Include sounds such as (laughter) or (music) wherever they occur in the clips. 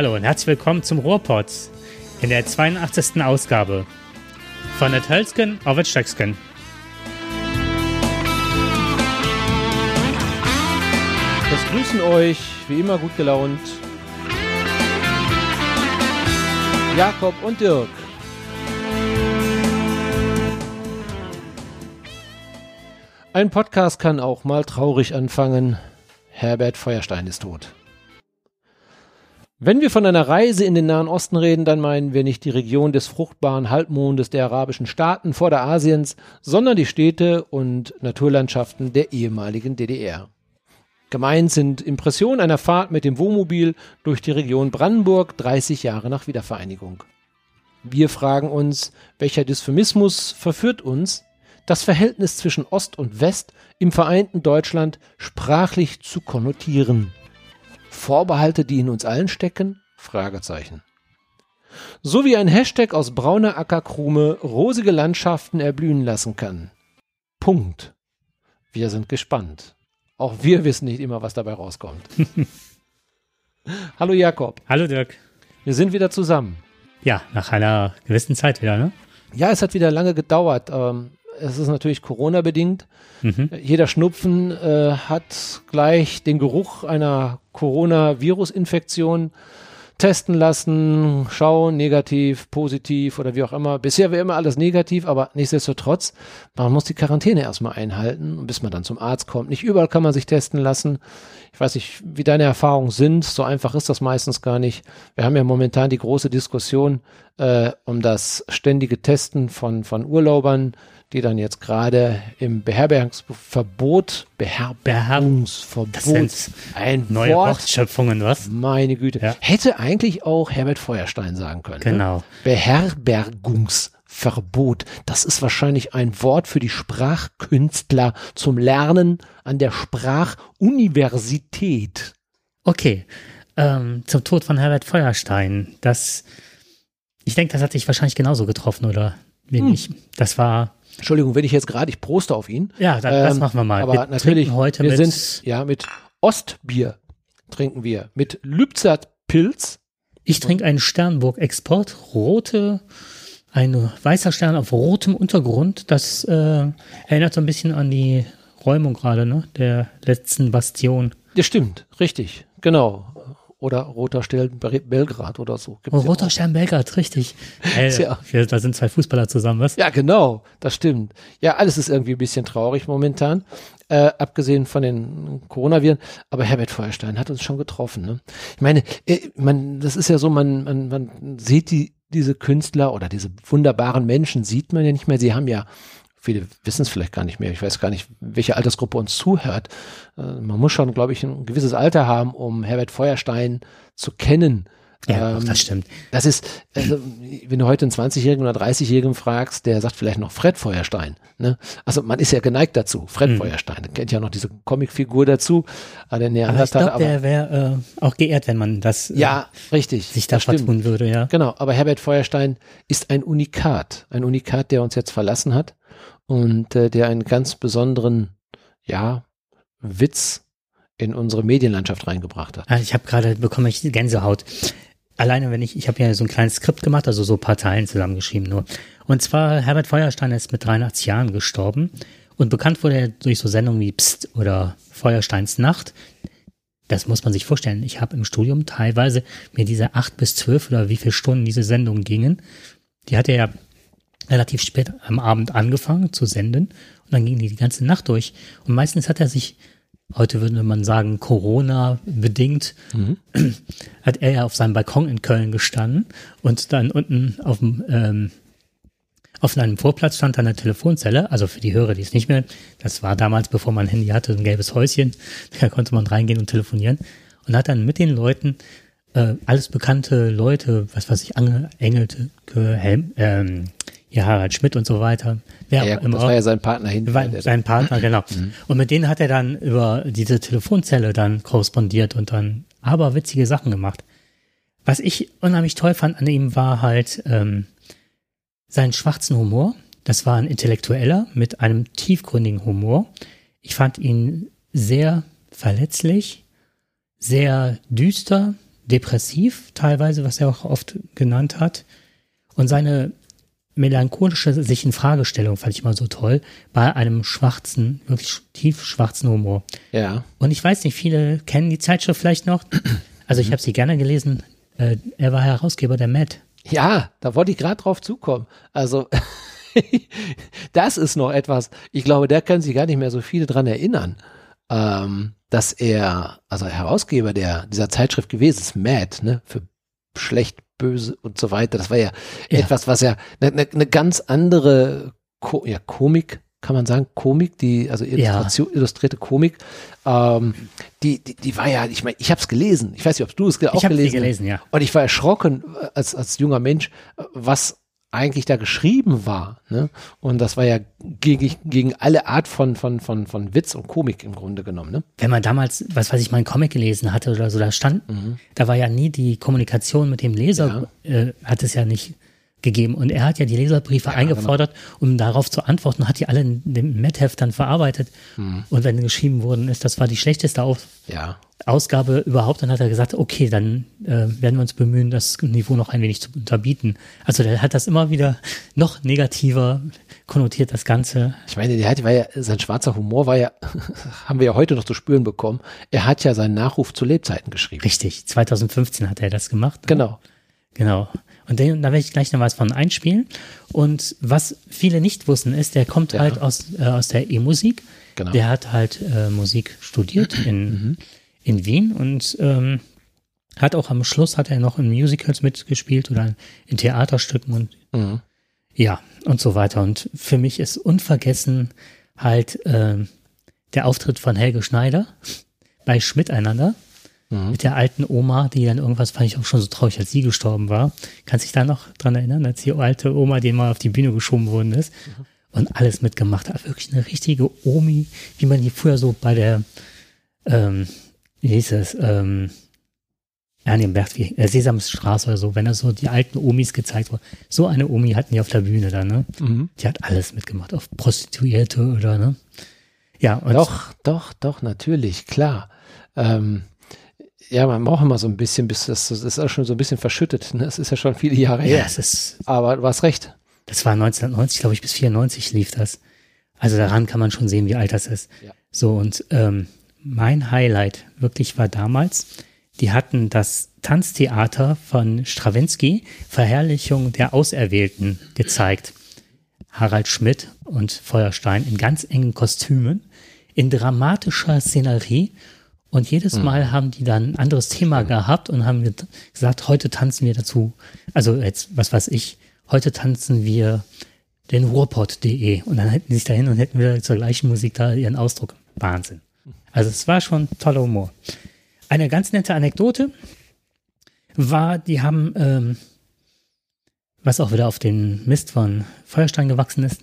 Hallo und herzlich willkommen zum Ruhrpott in der 82. Ausgabe von der Tölsken auf der Stöcksken. Das grüßen euch, wie immer gut gelaunt, Jakob und Dirk. Ein Podcast kann auch mal traurig anfangen. Herbert Feuerstein ist tot. Wenn wir von einer Reise in den Nahen Osten reden, dann meinen wir nicht die Region des fruchtbaren Halbmondes der arabischen Staaten vor der Asiens, sondern die Städte und Naturlandschaften der ehemaligen DDR. Gemeint sind Impressionen einer Fahrt mit dem Wohnmobil durch die Region Brandenburg 30 Jahre nach Wiedervereinigung. Wir fragen uns, welcher Dysphemismus verführt uns, das Verhältnis zwischen Ost und West im vereinten Deutschland sprachlich zu konnotieren. Vorbehalte, die in uns allen stecken? Fragezeichen. So wie ein Hashtag aus brauner Ackerkrume rosige Landschaften erblühen lassen kann. Punkt. Wir sind gespannt. Auch wir wissen nicht immer, was dabei rauskommt. (laughs) Hallo Jakob. Hallo Dirk. Wir sind wieder zusammen. Ja, nach einer gewissen Zeit wieder, ne? Ja, es hat wieder lange gedauert. Ähm, es ist natürlich Corona-bedingt. Mhm. Jeder Schnupfen äh, hat gleich den Geruch einer Coronavirus-Infektion testen lassen, schauen, negativ, positiv oder wie auch immer. Bisher wäre immer alles negativ, aber nichtsdestotrotz, man muss die Quarantäne erstmal einhalten, bis man dann zum Arzt kommt. Nicht überall kann man sich testen lassen. Ich weiß nicht, wie deine Erfahrungen sind. So einfach ist das meistens gar nicht. Wir haben ja momentan die große Diskussion äh, um das ständige Testen von, von Urlaubern die dann jetzt gerade im Beherbergungsverbot, Beherbergungsverbot, das sind ein neue Wort, Wortschöpfungen, was? Meine Güte. Ja. Hätte eigentlich auch Herbert Feuerstein sagen können. Ne? Genau. Ne? Beherbergungsverbot. Das ist wahrscheinlich ein Wort für die Sprachkünstler zum Lernen an der Sprachuniversität. Okay. Ähm, zum Tod von Herbert Feuerstein. Das, ich denke, das hat sich wahrscheinlich genauso getroffen, oder? Hm. Das war Entschuldigung, wenn ich jetzt gerade, ich proste auf ihn. Ja, das, ähm, das machen wir mal. Aber wir natürlich, heute wir sind, ja, mit Ostbier trinken wir, mit Lübzer Pilz. Ich trinke einen Sternburg Export, rote, ein weißer Stern auf rotem Untergrund. Das äh, erinnert so ein bisschen an die Räumung gerade, ne, der letzten Bastion. Ja, stimmt, richtig, genau oder Roter Stern Belgrad oder so. Gibt's oh, Roter Stern Belgrad, richtig. Hey, ja. Da sind zwei Fußballer zusammen, was? Ja, genau, das stimmt. Ja, alles ist irgendwie ein bisschen traurig momentan, äh, abgesehen von den Coronaviren. Aber Herbert Feuerstein hat uns schon getroffen. Ne? Ich meine, äh, man, das ist ja so, man, man, man sieht die, diese Künstler oder diese wunderbaren Menschen sieht man ja nicht mehr. Sie haben ja Viele wissen es vielleicht gar nicht mehr. Ich weiß gar nicht, welche Altersgruppe uns zuhört. Äh, man muss schon, glaube ich, ein gewisses Alter haben, um Herbert Feuerstein zu kennen. Ja, ähm, das stimmt. Das ist, also, wenn du heute einen 20-Jährigen oder 30-Jährigen fragst, der sagt vielleicht noch Fred Feuerstein. Ne? Also man ist ja geneigt dazu. Fred mhm. Feuerstein, kennt ja noch diese Comicfigur dazu. Äh, der Neandertaler, aber ich glaube, der wäre äh, auch geehrt, wenn man das äh, ja, richtig, sich da vertun würde. Ja. Genau, aber Herbert Feuerstein ist ein Unikat. Ein Unikat, der uns jetzt verlassen hat und äh, der einen ganz besonderen, ja, Witz in unsere Medienlandschaft reingebracht hat. Also ich habe gerade bekomme ich Gänsehaut. Alleine wenn ich, ich habe ja so ein kleines Skript gemacht, also so ein paar Teilen zusammengeschrieben nur. Und zwar Herbert Feuerstein ist mit 83 Jahren gestorben und bekannt wurde er durch so Sendungen wie Psst oder Feuersteins Nacht. Das muss man sich vorstellen. Ich habe im Studium teilweise mir diese acht bis zwölf oder wie viele Stunden diese Sendungen gingen. Die hat er ja relativ spät am Abend angefangen zu senden und dann ging die die ganze Nacht durch. Und meistens hat er sich, heute würde man sagen, Corona bedingt, mhm. (clears throat) hat er ja auf seinem Balkon in Köln gestanden und dann unten auf dem ähm, auf einem Vorplatz stand dann eine Telefonzelle, also für die Hörer, die es nicht mehr, das war damals, bevor man ein Handy hatte, ein gelbes Häuschen, (laughs) da konnte man reingehen und telefonieren und hat dann mit den Leuten äh, alles bekannte Leute, was weiß ich, Angel, Engelte, Helm, ähm, ja, Harald Schmidt und so weiter. Wer ja, gut, das war ja sein Partner hin. Sein Partner, (laughs) genau. Mhm. Und mit denen hat er dann über diese Telefonzelle dann korrespondiert und dann aber witzige Sachen gemacht. Was ich unheimlich toll fand an ihm war halt ähm, seinen schwarzen Humor. Das war ein Intellektueller mit einem tiefgründigen Humor. Ich fand ihn sehr verletzlich, sehr düster, depressiv teilweise, was er auch oft genannt hat. Und seine melancholische sich in Fragestellung fand ich mal so toll, bei einem schwarzen, wirklich tief schwarzen Humor. Ja. Und ich weiß nicht, viele kennen die Zeitschrift vielleicht noch. Also ich habe sie gerne gelesen. Äh, er war Herausgeber der Mad. Ja, da wollte ich gerade drauf zukommen. Also (laughs) das ist noch etwas, ich glaube, da können sich gar nicht mehr so viele dran erinnern, ähm, dass er, also Herausgeber der, dieser Zeitschrift gewesen ist, Mad, ne, für schlecht, böse und so weiter. Das war ja, Ja. etwas, was ja eine ne, ne ganz andere Ko ja, Komik, kann man sagen, Komik, die, also Illustration, illustrierte Komik, ähm, die, die, die war ja, ich meine, ich habe es gelesen. Ich weiß nicht, ob du es auch Ich gelesen hast. gelesen, ja. Und ich war erschrocken äh, als, als junger Mensch, äh, was eigentlich da geschrieben war. Ne? Und das war ja gegen, gegen alle Art von, von, von, von Witz und Komik im Grunde genommen. Ne? Wenn man damals, was weiß ich, mal einen Comic gelesen hatte oder so, da stand, da war ja nie die Kommunikation mit dem Leser, äh, hat es ja nicht gegeben. Und er hat ja die Leserbriefe eingefordert, um darauf zu antworten, hat die alle in dem Metheft dann verarbeitet. Und wenn geschrieben worden ist, das war die schlechteste Auf Ja. Ausgabe überhaupt, dann hat er gesagt, okay, dann äh, werden wir uns bemühen, das Niveau noch ein wenig zu unterbieten. Also der hat das immer wieder noch negativer konnotiert, das Ganze. Ich meine, der hat, war ja, sein schwarzer Humor war ja, (laughs) haben wir ja heute noch zu spüren bekommen. Er hat ja seinen Nachruf zu Lebzeiten geschrieben. Richtig, 2015 hat er das gemacht. ne? Genau. Genau. Und den, da werde ich gleich noch was von einspielen. Und was viele nicht wussten, ist, der kommt Ja. halt aus, äh, aus der E-Musik. Genau. Der hat halt äh, Musik studiert in, in Wien und ähm, hat auch am Schluss hat er noch in Musicals mitgespielt oder in Theaterstücken und Mhm. ja, und so weiter. Und für mich ist unvergessen halt ähm, der Auftritt von Helge Schneider bei Schmiteinander mit der alten Oma, die dann irgendwas, fand ich auch schon so traurig, als sie gestorben war. Kannst dich da noch dran erinnern, als die alte Oma, die mal auf die Bühne geschoben worden ist und alles mitgemacht hat. Wirklich eine richtige Omi, wie man die früher so bei der, ähm, wie hieß es, ähm, ja, nee, Bert, wie, äh, Sesamstraße oder so, wenn er so die alten Omis gezeigt wurde. So eine Omi hatten die auf der Bühne dann, ne? Mhm. Die hat alles mitgemacht, auf Prostituierte oder, ne? Ja, und Doch, doch, doch, natürlich, klar. Ähm, ja, man braucht immer so ein bisschen, bis das, das ist auch schon so ein bisschen verschüttet. Ne? Das ist ja schon viele Jahre ja, her. es ist, Aber du hast recht. das war 1990, glaube ich, bis 94 lief das. Also daran kann man schon sehen, wie alt das ist. Ja. So, und ähm, mein Highlight wirklich war damals, die hatten das Tanztheater von Stravinsky, Verherrlichung der Auserwählten, gezeigt. Harald Schmidt und Feuerstein in ganz engen Kostümen, in dramatischer Szenerie. Und jedes Mal haben die dann ein anderes Thema gehabt und haben ge- gesagt, heute tanzen wir dazu. Also jetzt, was weiß ich, heute tanzen wir den Ruhrpott.de. Und dann hätten die sich dahin und hätten wieder zur gleichen Musik da ihren Ausdruck. Wahnsinn. Also es war schon toller Humor. Eine ganz nette Anekdote war, die haben, ähm, was auch wieder auf den Mist von Feuerstein gewachsen ist,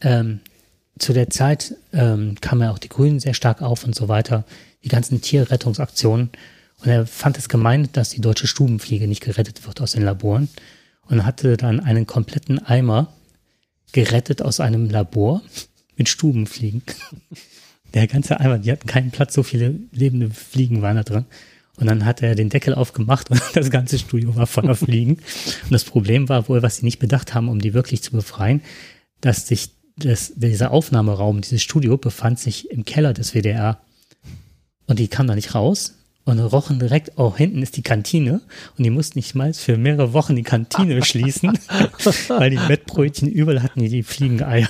ähm, zu der Zeit ähm, kamen ja auch die Grünen sehr stark auf und so weiter, die ganzen Tierrettungsaktionen. Und er fand es gemein, dass die deutsche Stubenfliege nicht gerettet wird aus den Laboren und hatte dann einen kompletten Eimer gerettet aus einem Labor mit Stubenfliegen. (laughs) Der ganze Eimer, die hatten keinen Platz, so viele lebende Fliegen waren da drin. Und dann hat er den Deckel aufgemacht und (laughs) das ganze Studio war voller Fliegen. Und das Problem war wohl, was sie nicht bedacht haben, um die wirklich zu befreien, dass sich das, dieser Aufnahmeraum, dieses Studio befand sich im Keller des WDR. Und die kamen da nicht raus und rochen direkt, oh, hinten ist die Kantine. Und die mussten nicht mal für mehrere Wochen die Kantine (laughs) schließen, weil die Mettbrötchen überall hatten die, die Fliegeneier.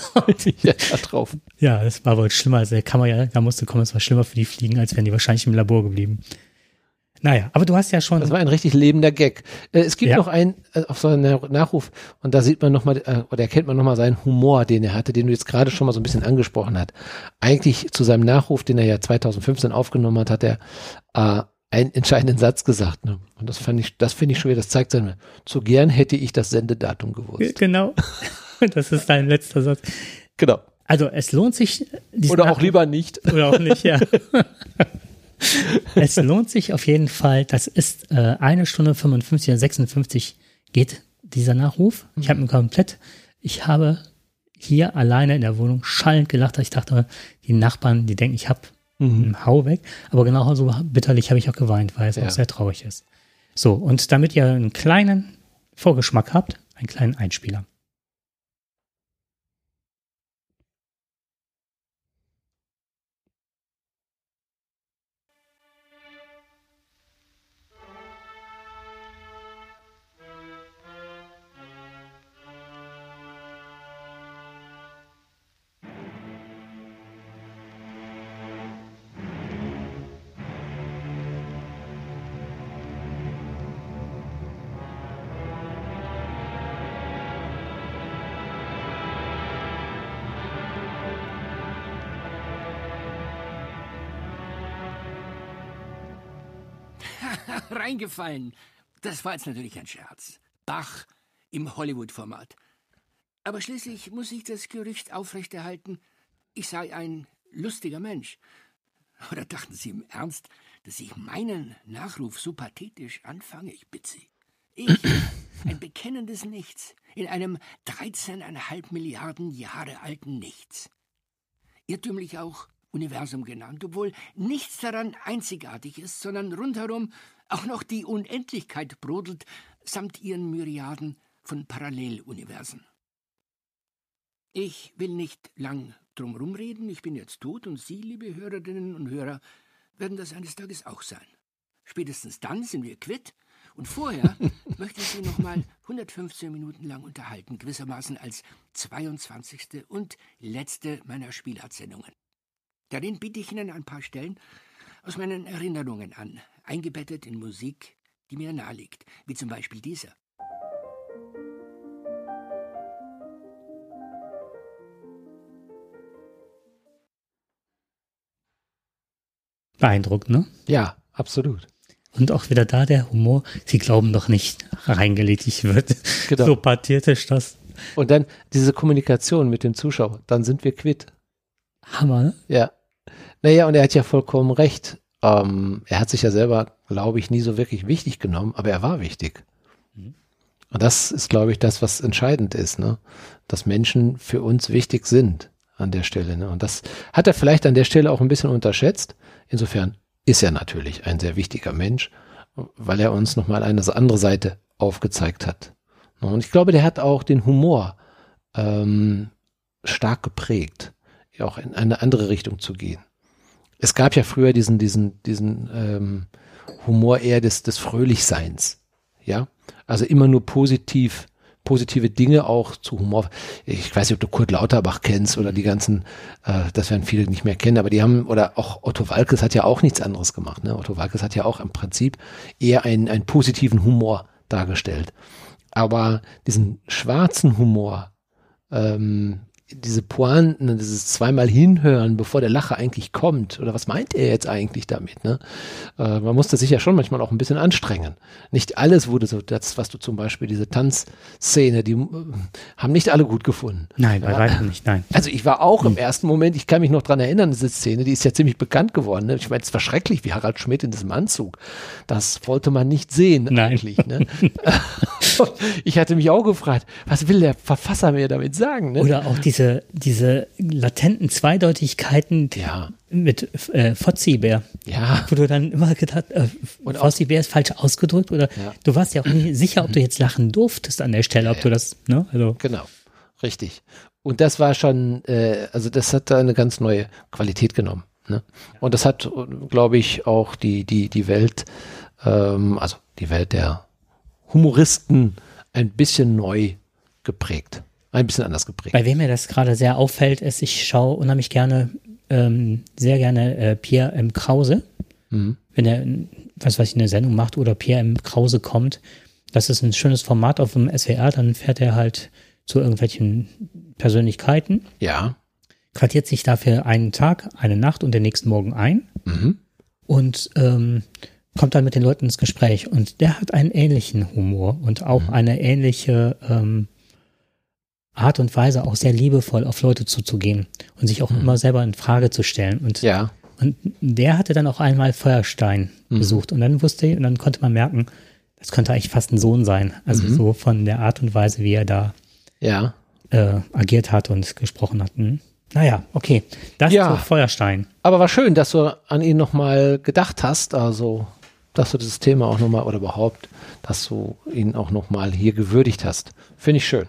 Ja, da drauf. Ja, das war wohl schlimmer. Also der Kammer ja, da musste kommen, es war schlimmer für die Fliegen, als wären die wahrscheinlich im Labor geblieben. Naja, aber du hast ja schon. Das war ein richtig lebender Gag. Äh, es gibt Ja. noch einen äh, auf so einen Nachruf und da sieht man nochmal, äh, oder erkennt man nochmal seinen Humor, den er hatte, den du jetzt gerade schon mal so ein bisschen angesprochen hast. Eigentlich zu seinem Nachruf, den er ja 2015 aufgenommen hat, hat er äh, einen entscheidenden Satz gesagt. Ne? Und das fand ich, das finde ich schon wieder, das zeigt seine, zu gern hätte ich das Sendedatum gewusst. genau. (laughs) Das ist dein letzter Satz. Genau. Also es lohnt sich. Oder auch Nachruf- lieber nicht. Oder auch nicht, ja. (laughs) (laughs) es lohnt sich auf jeden Fall. Das ist äh, eine Stunde 55 oder 56 geht dieser Nachruf. Ich habe ihn komplett, ich habe hier alleine in der Wohnung schallend gelacht. Ich dachte, die Nachbarn, die denken, ich habe einen Hau weg. Aber genauso bitterlich habe ich auch geweint, weil es Ja. auch sehr traurig ist. So, und damit ihr einen kleinen Vorgeschmack habt, einen kleinen Einspieler. (laughs) Reingefallen. Das war jetzt natürlich ein Scherz. Bach im Hollywood-Format. Aber schließlich muss ich das Gerücht aufrechterhalten, ich sei ein lustiger Mensch. Oder dachten Sie im Ernst, dass ich meinen Nachruf so pathetisch anfange? Ich bitte Sie. Ich, ein bekennendes Nichts, in einem 13,5 Milliarden Jahre alten Nichts. Irrtümlich auch Universum genannt, obwohl nichts daran einzigartig ist, sondern rundherum auch noch die Unendlichkeit brodelt, samt ihren Myriaden von Paralleluniversen. Ich will nicht lang drumherum reden, ich bin jetzt tot und Sie, liebe Hörerinnen und Hörer, werden das eines Tages auch sein. Spätestens dann sind wir quitt und vorher (laughs) möchte ich Sie nochmal 115 Minuten lang unterhalten, gewissermaßen als 22. und letzte meiner Spielartsendungen. Darin biete ich Ihnen ein paar Stellen aus meinen Erinnerungen an, eingebettet in Musik, die mir naheliegt, wie zum Beispiel dieser. Beeindruckend, ne? Ja, absolut. Und auch wieder da der Humor, sie glauben doch nicht, reingeledigt wird. Genau. So pathetisch das. Und dann diese Kommunikation mit dem Zuschauer, dann sind wir quitt. Hammer, ne? Ja. Naja, und er hat ja vollkommen recht. Ähm, er hat sich ja selber, glaube ich, nie so wirklich wichtig genommen, aber er war wichtig. Mhm. Und das ist, glaube ich, das, was entscheidend ist, ne? Dass Menschen für uns wichtig sind an der Stelle. Ne? Und das hat er vielleicht an der Stelle auch ein bisschen unterschätzt. Insofern ist er natürlich ein sehr wichtiger Mensch, weil er uns nochmal eine andere Seite aufgezeigt hat. Und ich glaube, der hat auch den Humor ähm, stark geprägt, auch in eine andere Richtung zu gehen. Es gab ja früher diesen, diesen, diesen ähm, Humor eher des, des Fröhlichseins. Ja, also immer nur positiv, positive Dinge auch zu Humor. Ich weiß nicht, ob du Kurt Lauterbach kennst oder die ganzen, äh, das werden viele nicht mehr kennen, aber die haben, oder auch Otto Walkes hat ja auch nichts anderes gemacht. Ne? Otto Walkes hat ja auch im Prinzip eher einen, einen positiven Humor dargestellt. Aber diesen schwarzen Humor, ähm, diese Pointen, dieses zweimal hinhören, bevor der Lacher eigentlich kommt. Oder was meint er jetzt eigentlich damit? Ne? Äh, man musste sich ja schon manchmal auch ein bisschen anstrengen. Nicht alles wurde so, das, was du zum Beispiel, diese Tanzszene, die äh, haben nicht alle gut gefunden. Nein, bei Ja. weitem nicht, nein. Also ich war auch im ersten Moment, ich kann mich noch dran erinnern, diese Szene, die ist ja ziemlich bekannt geworden. Ne? Ich meine, es war schrecklich, wie Harald Schmidt in diesem Anzug. Das wollte man nicht sehen Nein. eigentlich. Ne? (laughs) ich hatte mich auch gefragt, was will der Verfasser mir damit sagen? Ne? Oder auch diese, diese latenten Zweideutigkeiten Ja. mit äh, Fozzi-Bär. Ja. Wo du dann immer gedacht, äh, Und auch- Fozzi-Bär ist falsch ausgedrückt oder Ja. du warst ja auch nie sicher, ob du jetzt lachen durftest an der Stelle, ob du das, ne, also. Genau, richtig. Und das war schon, äh, also das hat da eine ganz neue Qualität genommen. Ne? Und das hat, glaube ich, auch die, die, die Welt, ähm, also die Welt der Humoristen ein bisschen neu geprägt. Ein bisschen anders geprägt. Bei wem mir das gerade sehr auffällt, ist, ich schaue unheimlich gerne, ähm, sehr gerne äh, Pierre M. Krause. Mhm. Wenn er, was weiß ich, eine Sendung macht oder Pierre M. Krause kommt. Das ist ein schönes Format auf dem SWR, dann fährt er halt zu irgendwelchen Persönlichkeiten, Ja. quartiert sich dafür einen Tag, eine Nacht und den nächsten Morgen ein Mhm. und ähm, kommt dann mit den Leuten ins Gespräch. Und der hat einen ähnlichen Humor und auch eine ähnliche ähm, Art und Weise, auch sehr liebevoll auf Leute zuzugehen und sich auch immer selber in Frage zu stellen. Und, Ja. und der hatte dann auch einmal Feuerstein besucht und dann wusste und dann konnte man merken, das könnte eigentlich fast ein Sohn sein. Also so von der Art und Weise, wie er da Ja. äh, agiert hat und gesprochen hat. Hm. Naja, okay. Das Ja. zu Feuerstein. Aber war schön, dass du an ihn nochmal gedacht hast. Also dass du dieses Thema auch nochmal oder überhaupt, dass du ihn auch nochmal hier gewürdigt hast. Finde ich schön.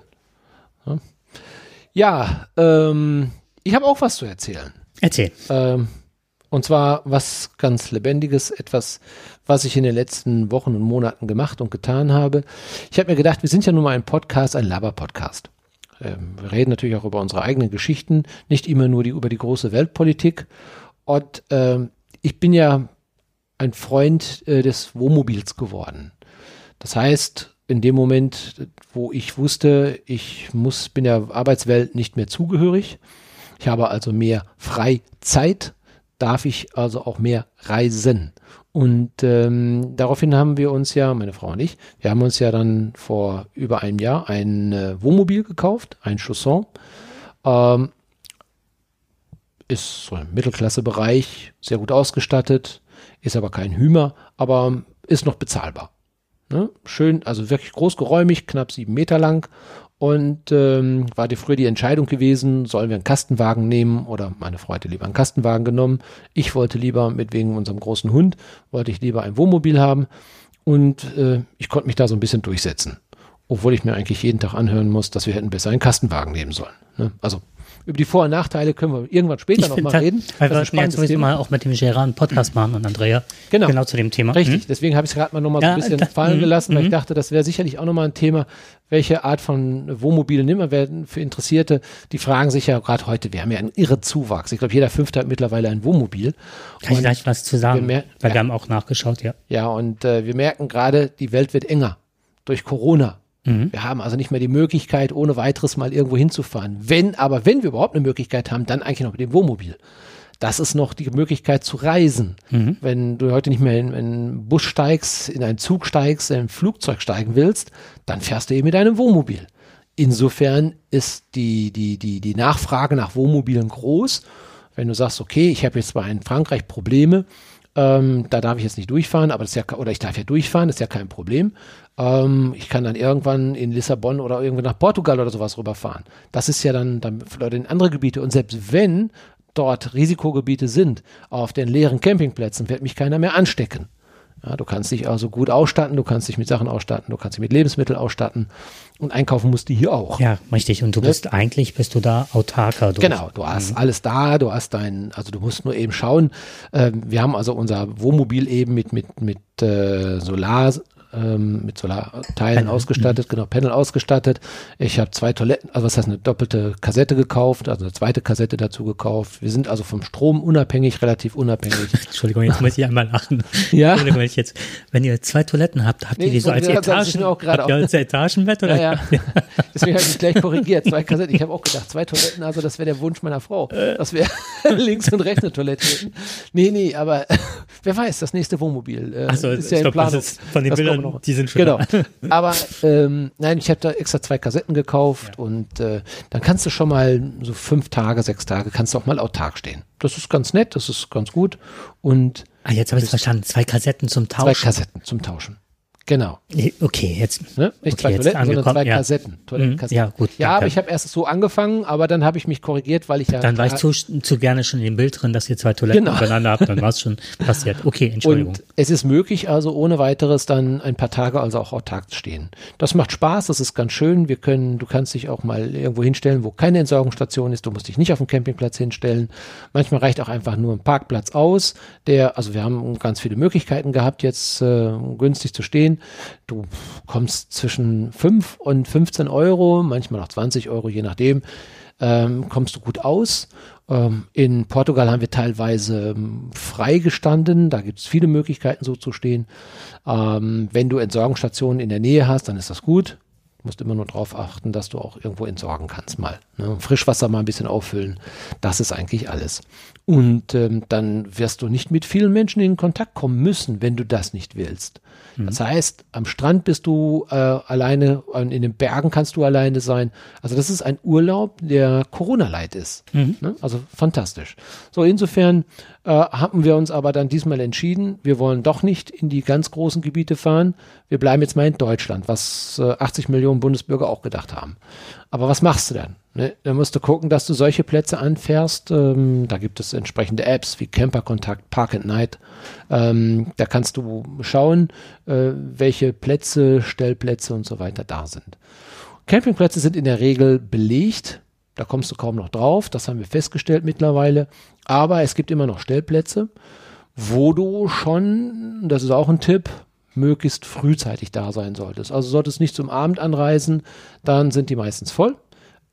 Ja, ähm, ich habe auch was zu erzählen. Erzähl. Ähm, und zwar was ganz Lebendiges, etwas, was ich in den letzten Wochen und Monaten gemacht und getan habe. Ich habe mir gedacht, wir sind ja nun mal ein Podcast, ein Laber-Podcast. Ähm, wir reden natürlich auch über unsere eigenen Geschichten, nicht immer nur die, über die große Weltpolitik. Und ähm, ich bin ja ein Freund äh, des Wohnmobils geworden. Das heißt, in dem Moment, wo ich wusste, ich muss, bin der Arbeitswelt nicht mehr zugehörig, ich habe also mehr Freizeit, darf ich also auch mehr reisen. Und ähm, daraufhin haben wir uns ja, meine Frau und ich, wir haben uns ja dann vor über einem Jahr ein äh, Wohnmobil gekauft, ein Chausson. Ähm, ist so im Mittelklassebereich, sehr gut ausgestattet, ist aber kein Hümer, aber ist noch bezahlbar. Ne? Schön, also wirklich großgeräumig, knapp sieben Meter lang. Und ähm, war die früher die Entscheidung gewesen, sollen wir einen Kastenwagen nehmen oder meine Frau hätte lieber einen Kastenwagen genommen. Ich wollte lieber, mit wegen unserem großen Hund, wollte ich lieber ein Wohnmobil haben. Und äh, ich konnte mich da so ein bisschen durchsetzen. Obwohl ich mir eigentlich jeden Tag anhören muss, dass wir hätten besser einen Kastenwagen nehmen sollen. Ne? Also über die Vor- und Nachteile können wir irgendwann später nochmal reden. Weil wir ja sowieso mal auch mit dem Gerard einen Podcast machen und Andrea. Genau. Genau zu dem Thema. Richtig, Mhm. deswegen habe ich es gerade mal nochmal so ein bisschen da- fallen mhm, gelassen, weil ich mhm. dachte, das wäre sicherlich auch nochmal ein Thema, welche Art von Wohnmobile nimmt man werden für Interessierte. Die fragen sich ja gerade heute, wir haben ja einen irre Zuwachs. Ich glaube, jeder Fünfte hat mittlerweile ein Wohnmobil. Kann ich Und- gleich was zu sagen? wir weil ja. wir haben auch nachgeschaut, ja. Ja, und äh, wir merken gerade, die Welt wird enger durch Corona. Mhm. Wir haben also nicht mehr die Möglichkeit, ohne weiteres mal irgendwo hinzufahren. Wenn, aber wenn wir überhaupt eine Möglichkeit haben, dann eigentlich noch mit dem Wohnmobil. Das ist noch die Möglichkeit zu reisen. Mhm. Wenn du heute nicht mehr in, in einen Bus steigst, in einen Zug steigst, in ein Flugzeug steigen willst, dann fährst du eben mit einem Wohnmobil. Insofern ist die, die, die, die Nachfrage nach Wohnmobilen groß. Wenn du sagst, okay, ich habe jetzt zwar in Frankreich Probleme, ähm, da darf ich jetzt nicht durchfahren, aber das ist ja, oder ich darf ja durchfahren, das ist ja kein Problem. Ähm, ich kann dann irgendwann in Lissabon oder irgendwie nach Portugal oder sowas rüberfahren. Das ist ja dann, dann für Leute in andere Gebiete. Und selbst wenn dort Risikogebiete sind, auf den leeren Campingplätzen wird mich keiner mehr anstecken. Ja, du kannst dich also gut ausstatten, du kannst dich mit Sachen ausstatten, du kannst dich mit Lebensmitteln ausstatten und einkaufen musst du hier auch. Ja, richtig. Und du bist eigentlich, bist du da autarker. Du Genau, du hast alles da, du hast dein, also du musst nur eben schauen. Ähm, wir haben also unser Wohnmobil eben mit, mit, mit äh, Solar, ähm, mit Solarteilen ausgestattet, genau, Panel ausgestattet. Ich habe zwei Toiletten, also was heißt eine doppelte Kassette gekauft, also eine zweite Kassette dazu gekauft. Wir sind also vom Strom unabhängig, relativ unabhängig. (laughs) Entschuldigung, jetzt muss ich einmal lachen. Ja. Entschuldigung, wenn ich jetzt, wenn ihr zwei Toiletten habt, habt Nee, ihr die so als Etagen, auch gerade habt ihr als Etagenbett oder? Ja, ja. Deswegen habe ich mich gleich korrigiert. Zwei Kassetten. Ich habe auch gedacht, zwei Toiletten, also das wäre der Wunsch meiner Frau, dass wir (laughs) links und rechts eine Toilette hätten. Nee, nee, aber (laughs) wer weiß, das nächste Wohnmobil äh, so, ist ich ja in Planung. ist von den Das Bildern, noch. die sind (laughs) schon Genau. Aber ähm, nein, ich habe da extra zwei Kassetten gekauft und äh, dann kannst du schon mal so fünf Tage, sechs Tage, kannst du auch mal autark stehen. Das ist ganz nett, das ist ganz gut und Ah, jetzt habe ich es verstanden. Zwei Kassetten zum zwei Tauschen. Kassetten zum Tauschen. Genau. Okay, jetzt. Ne? Nicht Okay, zwei jetzt Toiletten, sondern zwei ja. Kassetten. Toilettenkassetten. Ja, gut, Ja, aber ich habe erst so angefangen, aber dann habe ich mich korrigiert, weil ich ja. Dann war ich zu, zu gerne schon in dem Bild drin, dass ihr zwei Toiletten Genau. übereinander habt, dann war es schon (laughs) passiert. Okay, Entschuldigung. und es ist möglich, also ohne weiteres dann ein paar Tage also auch autark zu stehen. Das macht Spaß, das ist ganz schön. Wir können, du kannst dich auch mal irgendwo hinstellen, wo keine Entsorgungsstation ist. Du musst dich nicht auf dem Campingplatz hinstellen. Manchmal reicht auch einfach nur ein Parkplatz aus. Der, also wir haben ganz viele Möglichkeiten gehabt, jetzt äh, günstig zu stehen. Du kommst zwischen 5 und 15 Euro, manchmal auch 20 Euro, je nachdem, ähm, kommst du gut aus. Ähm, in Portugal haben wir teilweise ähm, frei gestanden, da gibt es viele Möglichkeiten so zu stehen. Ähm, wenn du Entsorgungsstationen in der Nähe hast, dann ist das gut. Du musst immer nur darauf achten, dass du auch irgendwo entsorgen kannst mal. Ne? Frischwasser mal ein bisschen auffüllen. Das ist eigentlich alles. Und ähm, dann wirst du nicht mit vielen Menschen in Kontakt kommen müssen, wenn du das nicht willst. Das heißt, am Strand bist du äh, alleine, in den Bergen kannst du alleine sein. Also das ist ein Urlaub, der Corona-Light ist. Ne? Also fantastisch. So, insofern äh, haben wir uns aber dann diesmal entschieden, wir wollen doch nicht in die ganz großen Gebiete fahren. Wir bleiben jetzt mal in Deutschland, was äh, 80 Millionen Bundesbürger auch gedacht haben. Aber was machst du dann? Ne? Da musst du gucken, dass du solche Plätze anfährst. Ähm, da gibt es entsprechende Apps wie Camperkontakt, Park and Night. Ähm, da kannst du schauen, äh, welche Plätze, Stellplätze und so weiter da sind. Campingplätze sind in der Regel belegt. Da kommst du kaum noch drauf. Das haben wir festgestellt mittlerweile. Aber es gibt immer noch Stellplätze, wo du schon, das ist auch ein Tipp, möglichst frühzeitig da sein solltest. Also solltest nicht zum Abend anreisen, dann sind die meistens voll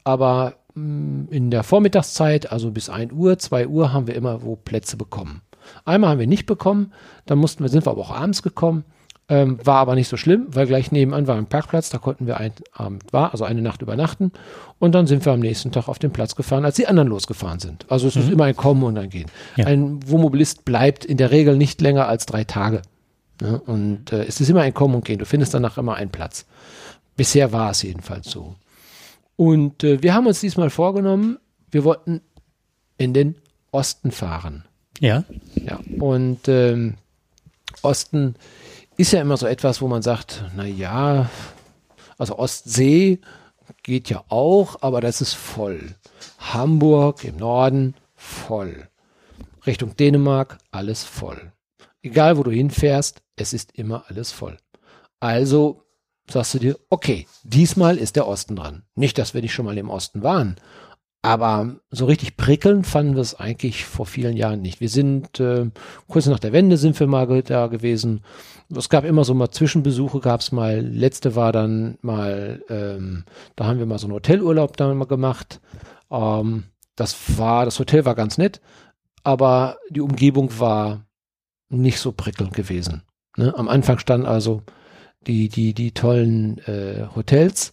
aber mm, in der Vormittagszeit, also bis 1 Uhr, 2 Uhr, haben wir immer wo Plätze bekommen. Einmal haben wir nicht bekommen, dann mussten wir, sind wir aber auch abends gekommen. Ähm, war aber nicht so schlimm, weil gleich nebenan war ein Parkplatz, da konnten wir einen Abend war, also eine Nacht übernachten. Und dann sind wir am nächsten Tag auf den Platz gefahren, als die anderen losgefahren sind. Also es mhm. ist immer ein Kommen und ein Gehen. Ja. Ein Wohnmobilist bleibt in der Regel nicht länger als drei Tage. Ne? Und äh, es ist immer ein Kommen und Gehen. Du findest danach immer einen Platz. Bisher war es jedenfalls so. Und äh, wir haben uns diesmal vorgenommen, wir wollten in den Osten fahren. Ja. Ja. Und ähm, Osten ist ja immer so etwas, wo man sagt, na ja, also Ostsee geht ja auch, aber das ist voll. Hamburg im Norden voll. Richtung Dänemark alles voll. Egal wo du hinfährst, es ist immer alles voll. Also sagst du dir, okay, diesmal ist der Osten dran. Nicht, dass wir nicht schon mal im Osten waren, aber so richtig prickeln fanden wir es eigentlich vor vielen Jahren nicht. Wir sind äh, kurz nach der Wende sind wir mal da gewesen. Es gab immer so mal Zwischenbesuche, gab es mal. Letzte war dann mal, ähm, da haben wir mal so einen Hotelurlaub dann mal gemacht. Ähm, das war, das Hotel war ganz nett, aber die Umgebung war nicht so prickelnd gewesen. Ne? Am Anfang stand also die, die, die tollen äh, Hotels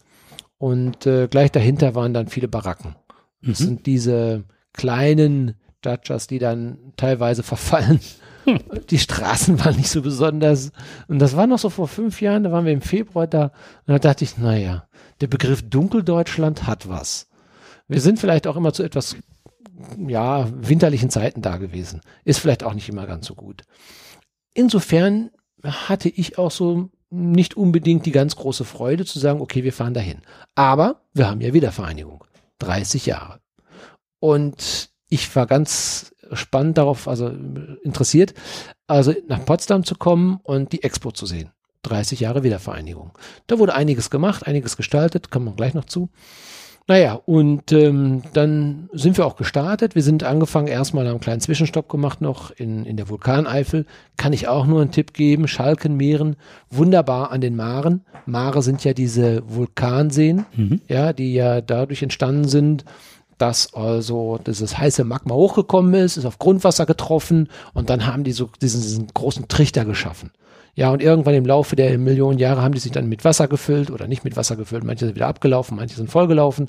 und äh, gleich dahinter waren dann viele Baracken. Das mhm. sind diese kleinen Judges, die dann teilweise verfallen. Hm. (laughs) Die Straßen waren nicht so besonders. Und das war noch so vor fünf Jahren, da waren wir im Februar da. Und da dachte ich, naja, der Begriff Dunkeldeutschland hat was. Wir sind vielleicht auch immer zu etwas, ja, winterlichen Zeiten da gewesen. Ist vielleicht auch nicht immer ganz so gut. Insofern hatte ich auch so nicht unbedingt die ganz große Freude zu sagen, okay, wir fahren dahin. Aber wir haben ja Wiedervereinigung. 30 Jahre. Und ich war ganz spannend darauf, also interessiert, also nach Potsdam zu kommen und die Expo zu sehen. 30 Jahre Wiedervereinigung. Da wurde einiges gemacht, einiges gestaltet, kommen wir gleich noch zu. Naja, und ähm, dann sind wir auch gestartet. Wir sind angefangen, erstmal einen kleinen Zwischenstopp gemacht noch in, in der Vulkaneifel. Kann ich auch nur einen Tipp geben. Schalkenmeeren, wunderbar an den Maren. Mare sind ja diese Vulkanseen, mhm. ja, die ja dadurch entstanden sind, dass also dieses heiße Magma hochgekommen ist, ist auf Grundwasser getroffen und dann haben die so diesen, diesen großen Trichter geschaffen. Ja, und irgendwann im Laufe der Millionen Jahre haben die sich dann mit Wasser gefüllt oder nicht mit Wasser gefüllt. Manche sind wieder abgelaufen, manche sind vollgelaufen.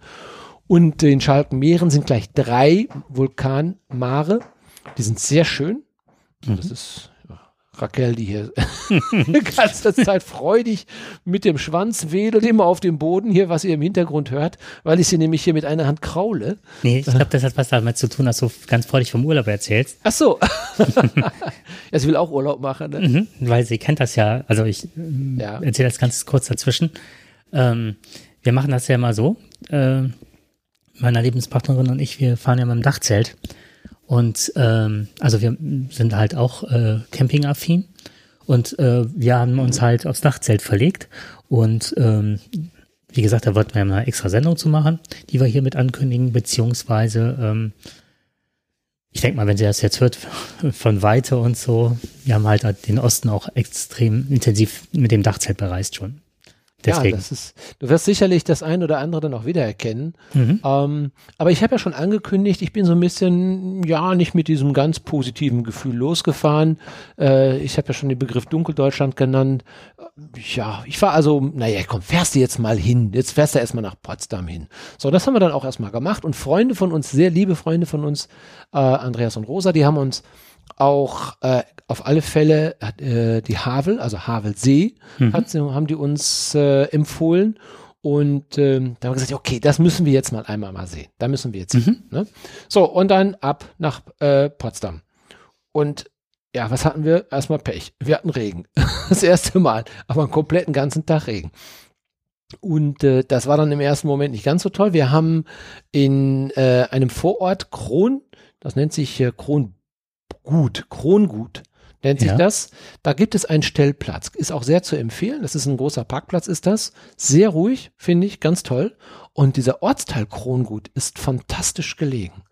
Und in Schalkenmeeren sind gleich drei Vulkanmare. Die sind sehr schön. Mhm. Das ist Raquel, die hier (laughs) die ganze Zeit freudig mit dem Schwanz wedelt, immer auf dem Boden hier, was ihr im Hintergrund hört, weil ich sie nämlich hier mit einer Hand kraule. Nee, ich glaube, das hat was damit zu tun, dass du ganz freudig vom Urlaub erzählst. Ach so. (laughs) ja, sie will auch Urlaub machen, ne? Mhm, weil sie kennt das ja. Also ich ja. erzähle das ganz kurz dazwischen. Ähm, wir machen das ja mal so. Äh, meiner Lebenspartnerin und ich, wir fahren ja mit dem Dachzelt. Und ähm, also wir sind halt auch äh, campingaffin. Und äh, wir haben uns halt aufs Dachzelt verlegt. Und ähm, wie gesagt, da wollten wir eine extra Sendung zu machen, die wir hier mit ankündigen, beziehungsweise ähm, ich denke mal, wenn sie das jetzt hört, (laughs) von Weite und so, wir haben halt den Osten auch extrem intensiv mit dem Dachzelt bereist schon. Deswegen. Ja, das ist, du wirst sicherlich das ein oder andere dann auch wiedererkennen. Mhm. Ähm, aber ich habe ja schon angekündigt, ich bin so ein bisschen, ja, nicht mit diesem ganz positiven Gefühl losgefahren. Äh, ich habe ja schon den Begriff Dunkeldeutschland genannt. Ja, ich war also, naja, komm, fährst du jetzt mal hin. Jetzt fährst du erstmal nach Potsdam hin. So, das haben wir dann auch erstmal gemacht. Und Freunde von uns, sehr liebe Freunde von uns, äh, Andreas und Rosa, die haben uns auch äh, auf alle Fälle äh, die Havel, also Havelsee, mhm. hat, haben die uns äh, empfohlen. Und ähm, da haben wir gesagt, okay, das müssen wir jetzt mal einmal mal sehen. Da müssen wir jetzt mhm. hin. Ne? So, und dann ab nach äh, Potsdam. Und ja, was hatten wir? Erstmal Pech. Wir hatten Regen. (laughs) Das erste Mal. Aber einen kompletten ganzen Tag Regen. Und äh, das war dann im ersten Moment nicht ganz so toll. Wir haben in äh, einem Vorort Kron, das nennt sich äh, Krongut, Krongut nennt sich Ja. das. Da gibt es einen Stellplatz. Ist auch sehr zu empfehlen. Das ist ein großer Parkplatz, ist das. Sehr ruhig, finde ich, ganz toll. Und dieser Ortsteil Krongut ist fantastisch gelegen.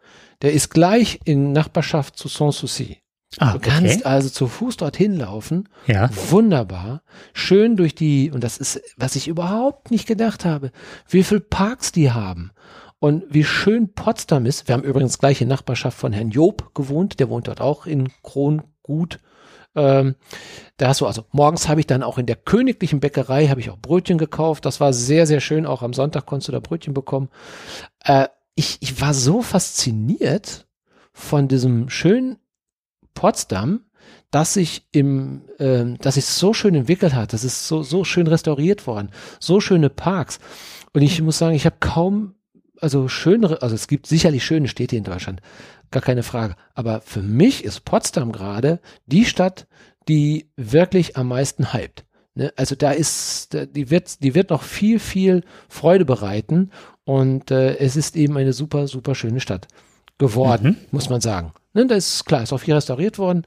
Der ist gleich in Nachbarschaft zu Sanssouci. Ah, Du okay. kannst also zu Fuß dorthin laufen. Ja. Wunderbar. Schön durch die, und das ist, was ich überhaupt nicht gedacht habe, wie viel Parks die haben. Und wie schön Potsdam ist. Wir haben übrigens gleich in Nachbarschaft von Herrn Job gewohnt. Der wohnt dort auch in Krongut. Ähm, da hast du also, morgens habe ich dann auch in der königlichen Bäckerei, habe ich auch Brötchen gekauft. Das war sehr, sehr schön. Auch am Sonntag konntest du da Brötchen bekommen. Äh, ich, ich war so fasziniert von diesem schönen Potsdam, dass sich im, ähm, dass sich so schön entwickelt hat. Das ist so, so schön restauriert worden. So schöne Parks. Und ich muss sagen, ich habe kaum, also schönere, also es gibt sicherlich schöne Städte in Deutschland. Gar keine Frage. Aber für mich ist Potsdam gerade die Stadt, die wirklich am meisten hypt. Ne? Also da ist, die wird, die wird noch viel, viel Freude bereiten. Und äh, es ist eben eine super, super schöne Stadt geworden, muss man sagen. Ne, das ist klar, ist auch viel restauriert worden.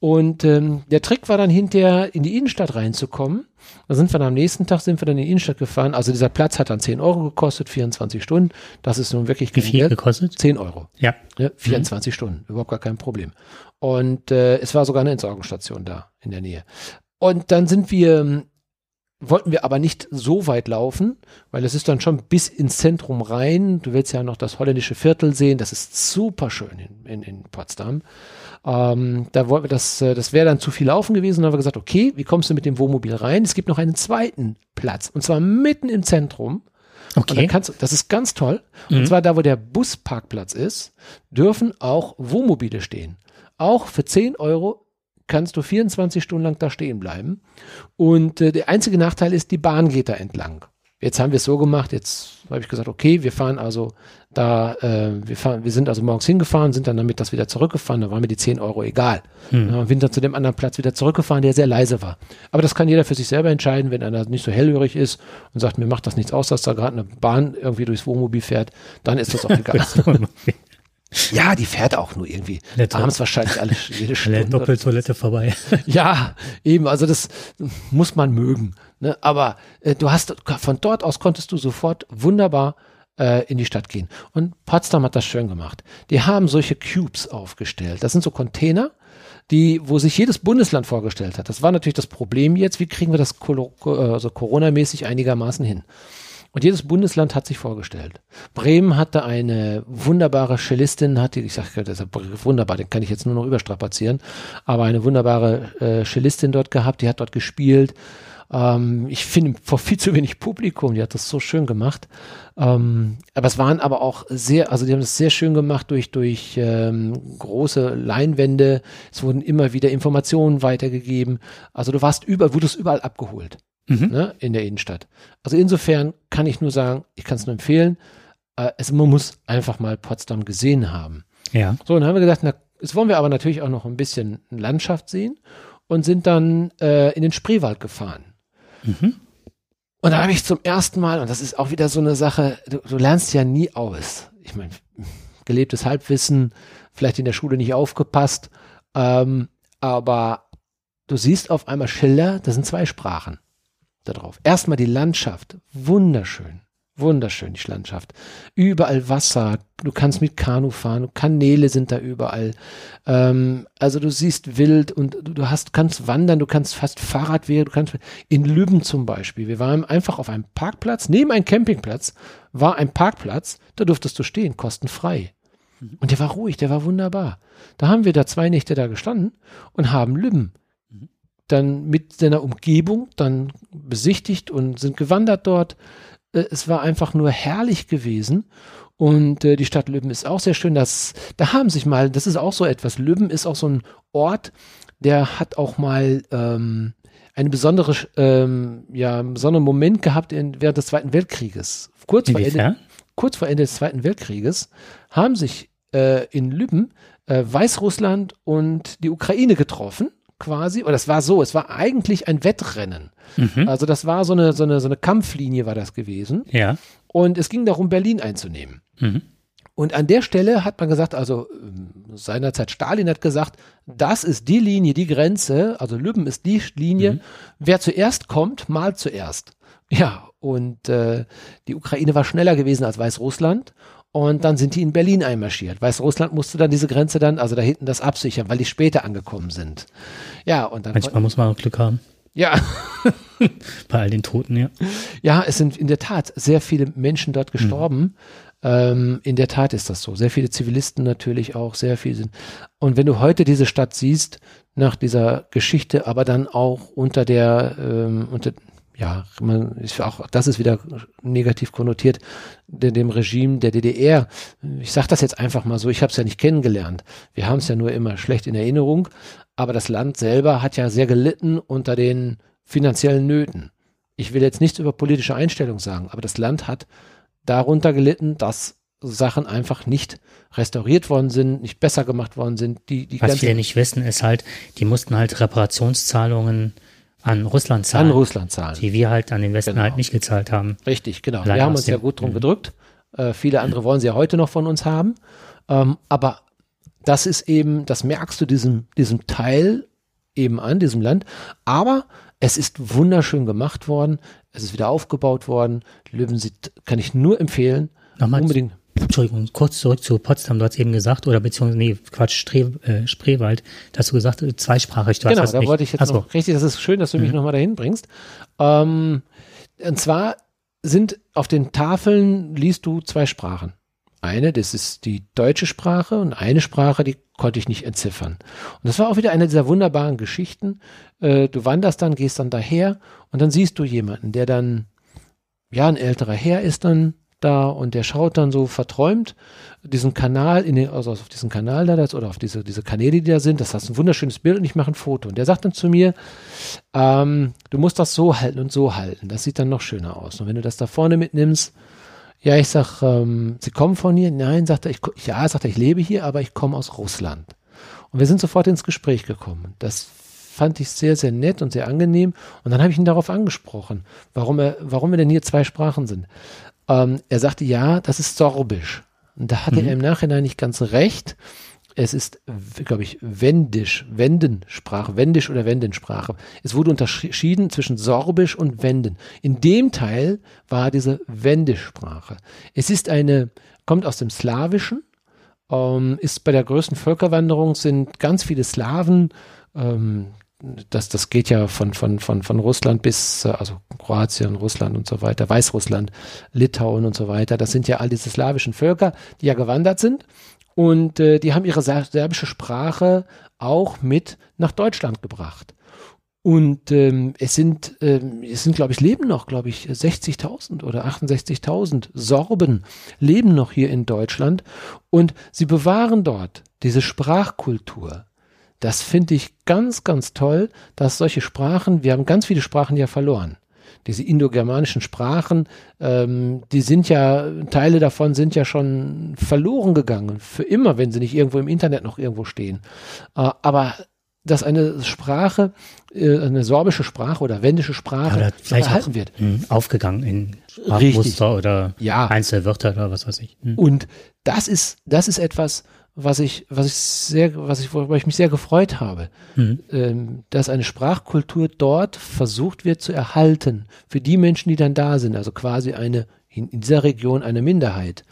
Und ähm, der Trick war dann hinterher in die Innenstadt reinzukommen. Da sind wir dann am nächsten Tag sind wir dann in die Innenstadt gefahren. Also dieser Platz hat dann 10 Euro gekostet, 24 Stunden. Das ist nun wirklich Wie viel gekostet? 10 Euro. Ja. Ne, 24 Stunden, überhaupt gar kein Problem. Und äh, es war sogar eine Entsorgungsstation da in der Nähe. Und dann sind wir, ähm, wollten wir aber nicht so weit laufen, weil es ist dann schon bis ins Zentrum rein. Du willst ja noch das holländische Viertel sehen, das ist super schön in, in, in Potsdam. Ähm, da wollten wir das, äh, das wäre dann zu viel laufen gewesen. Dann haben wir gesagt, okay, wie kommst du mit dem Wohnmobil rein? Es gibt noch einen zweiten Platz und zwar mitten im Zentrum. Okay. kannst das ist ganz toll. Mhm. Und zwar da, wo der Busparkplatz ist, dürfen auch Wohnmobile stehen. Auch für 10 Euro kannst du 24 Stunden lang da stehen bleiben. Und äh, der einzige Nachteil ist, die Bahn geht da entlang. Jetzt haben wir es so gemacht, jetzt habe ich gesagt, okay, wir fahren also da, äh, wir fahren, wir sind also morgens hingefahren, sind dann damit das wieder zurückgefahren, da waren mir die 10 Euro egal. Dann haben wir im Winter zu dem anderen Platz wieder zurückgefahren, der sehr leise war. Aber das kann jeder für sich selber entscheiden, wenn einer nicht so hellhörig ist und sagt, mir macht das nichts aus, dass da gerade eine Bahn irgendwie durchs Wohnmobil fährt, dann ist das auch (laughs) egal. Ja, die fährt auch nur irgendwie. Nette. Abends wahrscheinlich alle (laughs) jede Stunde. Doppeltoilette vorbei. (laughs) Ja, eben, also das muss man mögen. Ne? Aber äh, du hast, von dort aus konntest du sofort wunderbar äh, in die Stadt gehen. Und Potsdam hat das schön gemacht. Die haben solche Cubes aufgestellt. Das sind so Container, die, wo sich jedes Bundesland vorgestellt hat. Das war natürlich das Problem jetzt, wie kriegen wir das also Corona-mäßig einigermaßen hin. Und jedes Bundesland hat sich vorgestellt. Bremen hatte eine wunderbare Cellistin, hat die, ich sage, das ist wunderbar, den kann ich jetzt nur noch überstrapazieren, aber eine wunderbare äh, Cellistin dort gehabt, die hat dort gespielt. Ähm, ich finde vor viel zu wenig Publikum, die hat das so schön gemacht. Ähm, aber es waren aber auch sehr, also die haben das sehr schön gemacht durch, durch ähm, große Leinwände. Es wurden immer wieder Informationen weitergegeben. Also du warst über, wurdest überall abgeholt Mhm. ne, in der Innenstadt. Also insofern kann ich nur sagen, ich kann es nur empfehlen. Äh, es, man muss einfach mal Potsdam gesehen haben. Ja. So, und dann haben wir gedacht, na, jetzt wollen wir aber natürlich auch noch ein bisschen Landschaft sehen und sind dann äh, in den Spreewald gefahren. Mhm. Und da habe ich zum ersten Mal, und das ist auch wieder so eine Sache, du, du lernst ja nie aus. Ich meine, gelebtes Halbwissen, vielleicht in der Schule nicht aufgepasst, ähm, aber du siehst auf einmal Schilder, das sind zwei Sprachen da drauf. Erstmal die Landschaft, wunderschön. Wunderschön, die Landschaft. Überall Wasser, du kannst mit Kanu fahren, Kanäle sind da überall. Ähm, also du siehst wild und du, hast, kannst wandern, du kannst fast Fahrradwege, du kannst in Lübben zum Beispiel. Wir waren einfach auf einem Parkplatz, neben einem Campingplatz war ein Parkplatz, da durftest du stehen, kostenfrei. Und der war ruhig, der war wunderbar. Da haben wir da zwei Nächte da gestanden und haben Lübben dann mit seiner Umgebung dann besichtigt und sind gewandert dort. Äh, Es war einfach nur herrlich gewesen. Und äh, die Stadt Lübben ist auch sehr schön. Das, da haben sich mal, das ist auch so etwas. Lübben ist auch so ein Ort, der hat auch mal ähm, eine besondere, ähm, ja, einen besonderen Moment gehabt in, während des Zweiten Weltkrieges. Kurz vor, Ende, kurz vor Ende des Zweiten Weltkrieges haben sich äh, in Lübben äh, Weißrussland und die Ukraine getroffen, quasi, oder es war so, es war eigentlich ein Wettrennen. Also das war so eine, so eine, so eine Kampflinie war das gewesen. Ja. Und es ging darum, Berlin einzunehmen. Und an der Stelle hat man gesagt, also ähm, seinerzeit Stalin hat gesagt, das ist die Linie, die Grenze, also Lübben ist die Linie, wer zuerst kommt, malt zuerst. Ja, und äh, die Ukraine war schneller gewesen als Weißrussland. Und dann sind die in Berlin einmarschiert. Weißrussland musste dann diese Grenze dann, also da hinten das absichern, weil die später angekommen sind. Ja, und dann. Manchmal muss man auch Glück haben. Ja, (laughs) Bei all den Toten, ja. ja, es sind in der Tat sehr viele Menschen dort gestorben. Ähm, in der Tat ist das so. Sehr viele Zivilisten natürlich auch, sehr viele sind. Und wenn du heute diese Stadt siehst, nach dieser Geschichte, aber dann auch unter der, ähm, unter, ja, man ist auch, das ist wieder negativ konnotiert, de, dem Regime der DDR. Ich sage das jetzt einfach mal so, ich habe es ja nicht kennengelernt. Wir haben es ja nur immer schlecht in Erinnerung, aber das Land selber hat ja sehr gelitten unter den finanziellen Nöten. Ich will jetzt nichts über politische Einstellung sagen, aber das Land hat darunter gelitten, dass Sachen einfach nicht restauriert worden sind, nicht besser gemacht worden sind. Die, die Was viele nicht wissen, ist halt, die mussten halt Reparationszahlungen an Russland an zahlen, Russland zahlen. die wir halt an den Westen Genau. halt nicht gezahlt haben. Richtig, genau. Allein wir haben uns ja gut drum gedrückt. Äh, viele andere wollen sie ja heute noch von uns haben. Ähm, aber das ist eben, das merkst du diesem, diesem Teil eben an, diesem Land. Aber es ist wunderschön gemacht worden. Es ist wieder aufgebaut worden. Löwensit kann ich nur empfehlen. Nochmal, Unbedingt. Entschuldigung, kurz zurück zu Potsdam, du hast eben gesagt, oder beziehungsweise, nee, Quatsch, Stre äh, Spreewald, da hast du gesagt, zweisprachig, du Genau, da nicht. wollte ich jetzt Achso, noch, richtig, das ist schön, dass du Mhm. mich nochmal dahin bringst. Ähm, und zwar sind auf den Tafeln liest du zwei Sprachen. Eine, das ist die deutsche Sprache und eine Sprache, die konnte ich nicht entziffern. Und das war auch wieder eine dieser wunderbaren Geschichten. Äh, du wanderst dann, gehst dann daher und dann siehst du jemanden, der dann, ja, ein älterer Herr ist dann da und der schaut dann so verträumt diesen Kanal, in den, also auf diesen Kanal da das, oder auf diese, diese Kanäle, die da sind, das ist ein wunderschönes Bild und ich mache ein Foto. Und der sagt dann zu mir, ähm, du musst das so halten und so halten. Das sieht dann noch schöner aus. Und wenn du das da vorne mitnimmst, ja, ich sag, ähm, Sie kommen von hier? Nein, sagt er, ich, ja, sagt er, ich lebe hier, aber ich komme aus Russland. Und wir sind sofort ins Gespräch gekommen. Das fand ich sehr, sehr nett und sehr angenehm. Und dann habe ich ihn darauf angesprochen, warum er, warum wir denn hier zwei Sprachen sind. Ähm, er sagte, ja, das ist Sorbisch. Und da hatte er im Nachhinein nicht ganz recht. Es ist, glaube ich, Wendisch, Wendensprache, Wendisch oder Wendensprache. Es wurde unterschieden zwischen Sorbisch und Wenden. In dem Teil war diese Wendischsprache. Es ist eine, kommt aus dem Slawischen, ähm, ist bei der größten Völkerwanderung sind ganz viele Slawen, ähm, das, das geht ja von, von, von, von Russland bis, äh, also Kroatien, Russland und so weiter, Weißrussland, Litauen und so weiter. Das sind ja all diese slawischen Völker, die ja gewandert sind. Und äh, die haben ihre ser- serbische Sprache auch mit nach Deutschland gebracht. Und ähm, es sind, ähm, es sind, glaube ich, leben noch, glaube ich, 60.000 oder 68.000 Sorben leben noch hier in Deutschland und sie bewahren dort diese Sprachkultur. Das finde ich ganz, ganz toll, dass solche Sprachen, wir haben ganz viele Sprachen ja verloren. Diese indogermanischen Sprachen, ähm, die sind ja, Teile davon sind ja schon verloren gegangen, für immer, wenn sie nicht irgendwo im Internet noch irgendwo stehen. Äh, aber dass eine Sprache, äh, eine sorbische Sprache oder wendische Sprache oder vielleicht auch erhalten wird. mh, aufgegangen in Richtig. Sprachmuster oder Ja. Einzelwörter oder was weiß ich. Hm. Und das ist, das ist etwas, was ich, was ich sehr, was ich, worüber ich mich sehr gefreut habe, Mhm. ähm, dass eine Sprachkultur dort versucht wird zu erhalten für die Menschen, die dann da sind, also quasi eine in, in dieser Region eine Minderheit.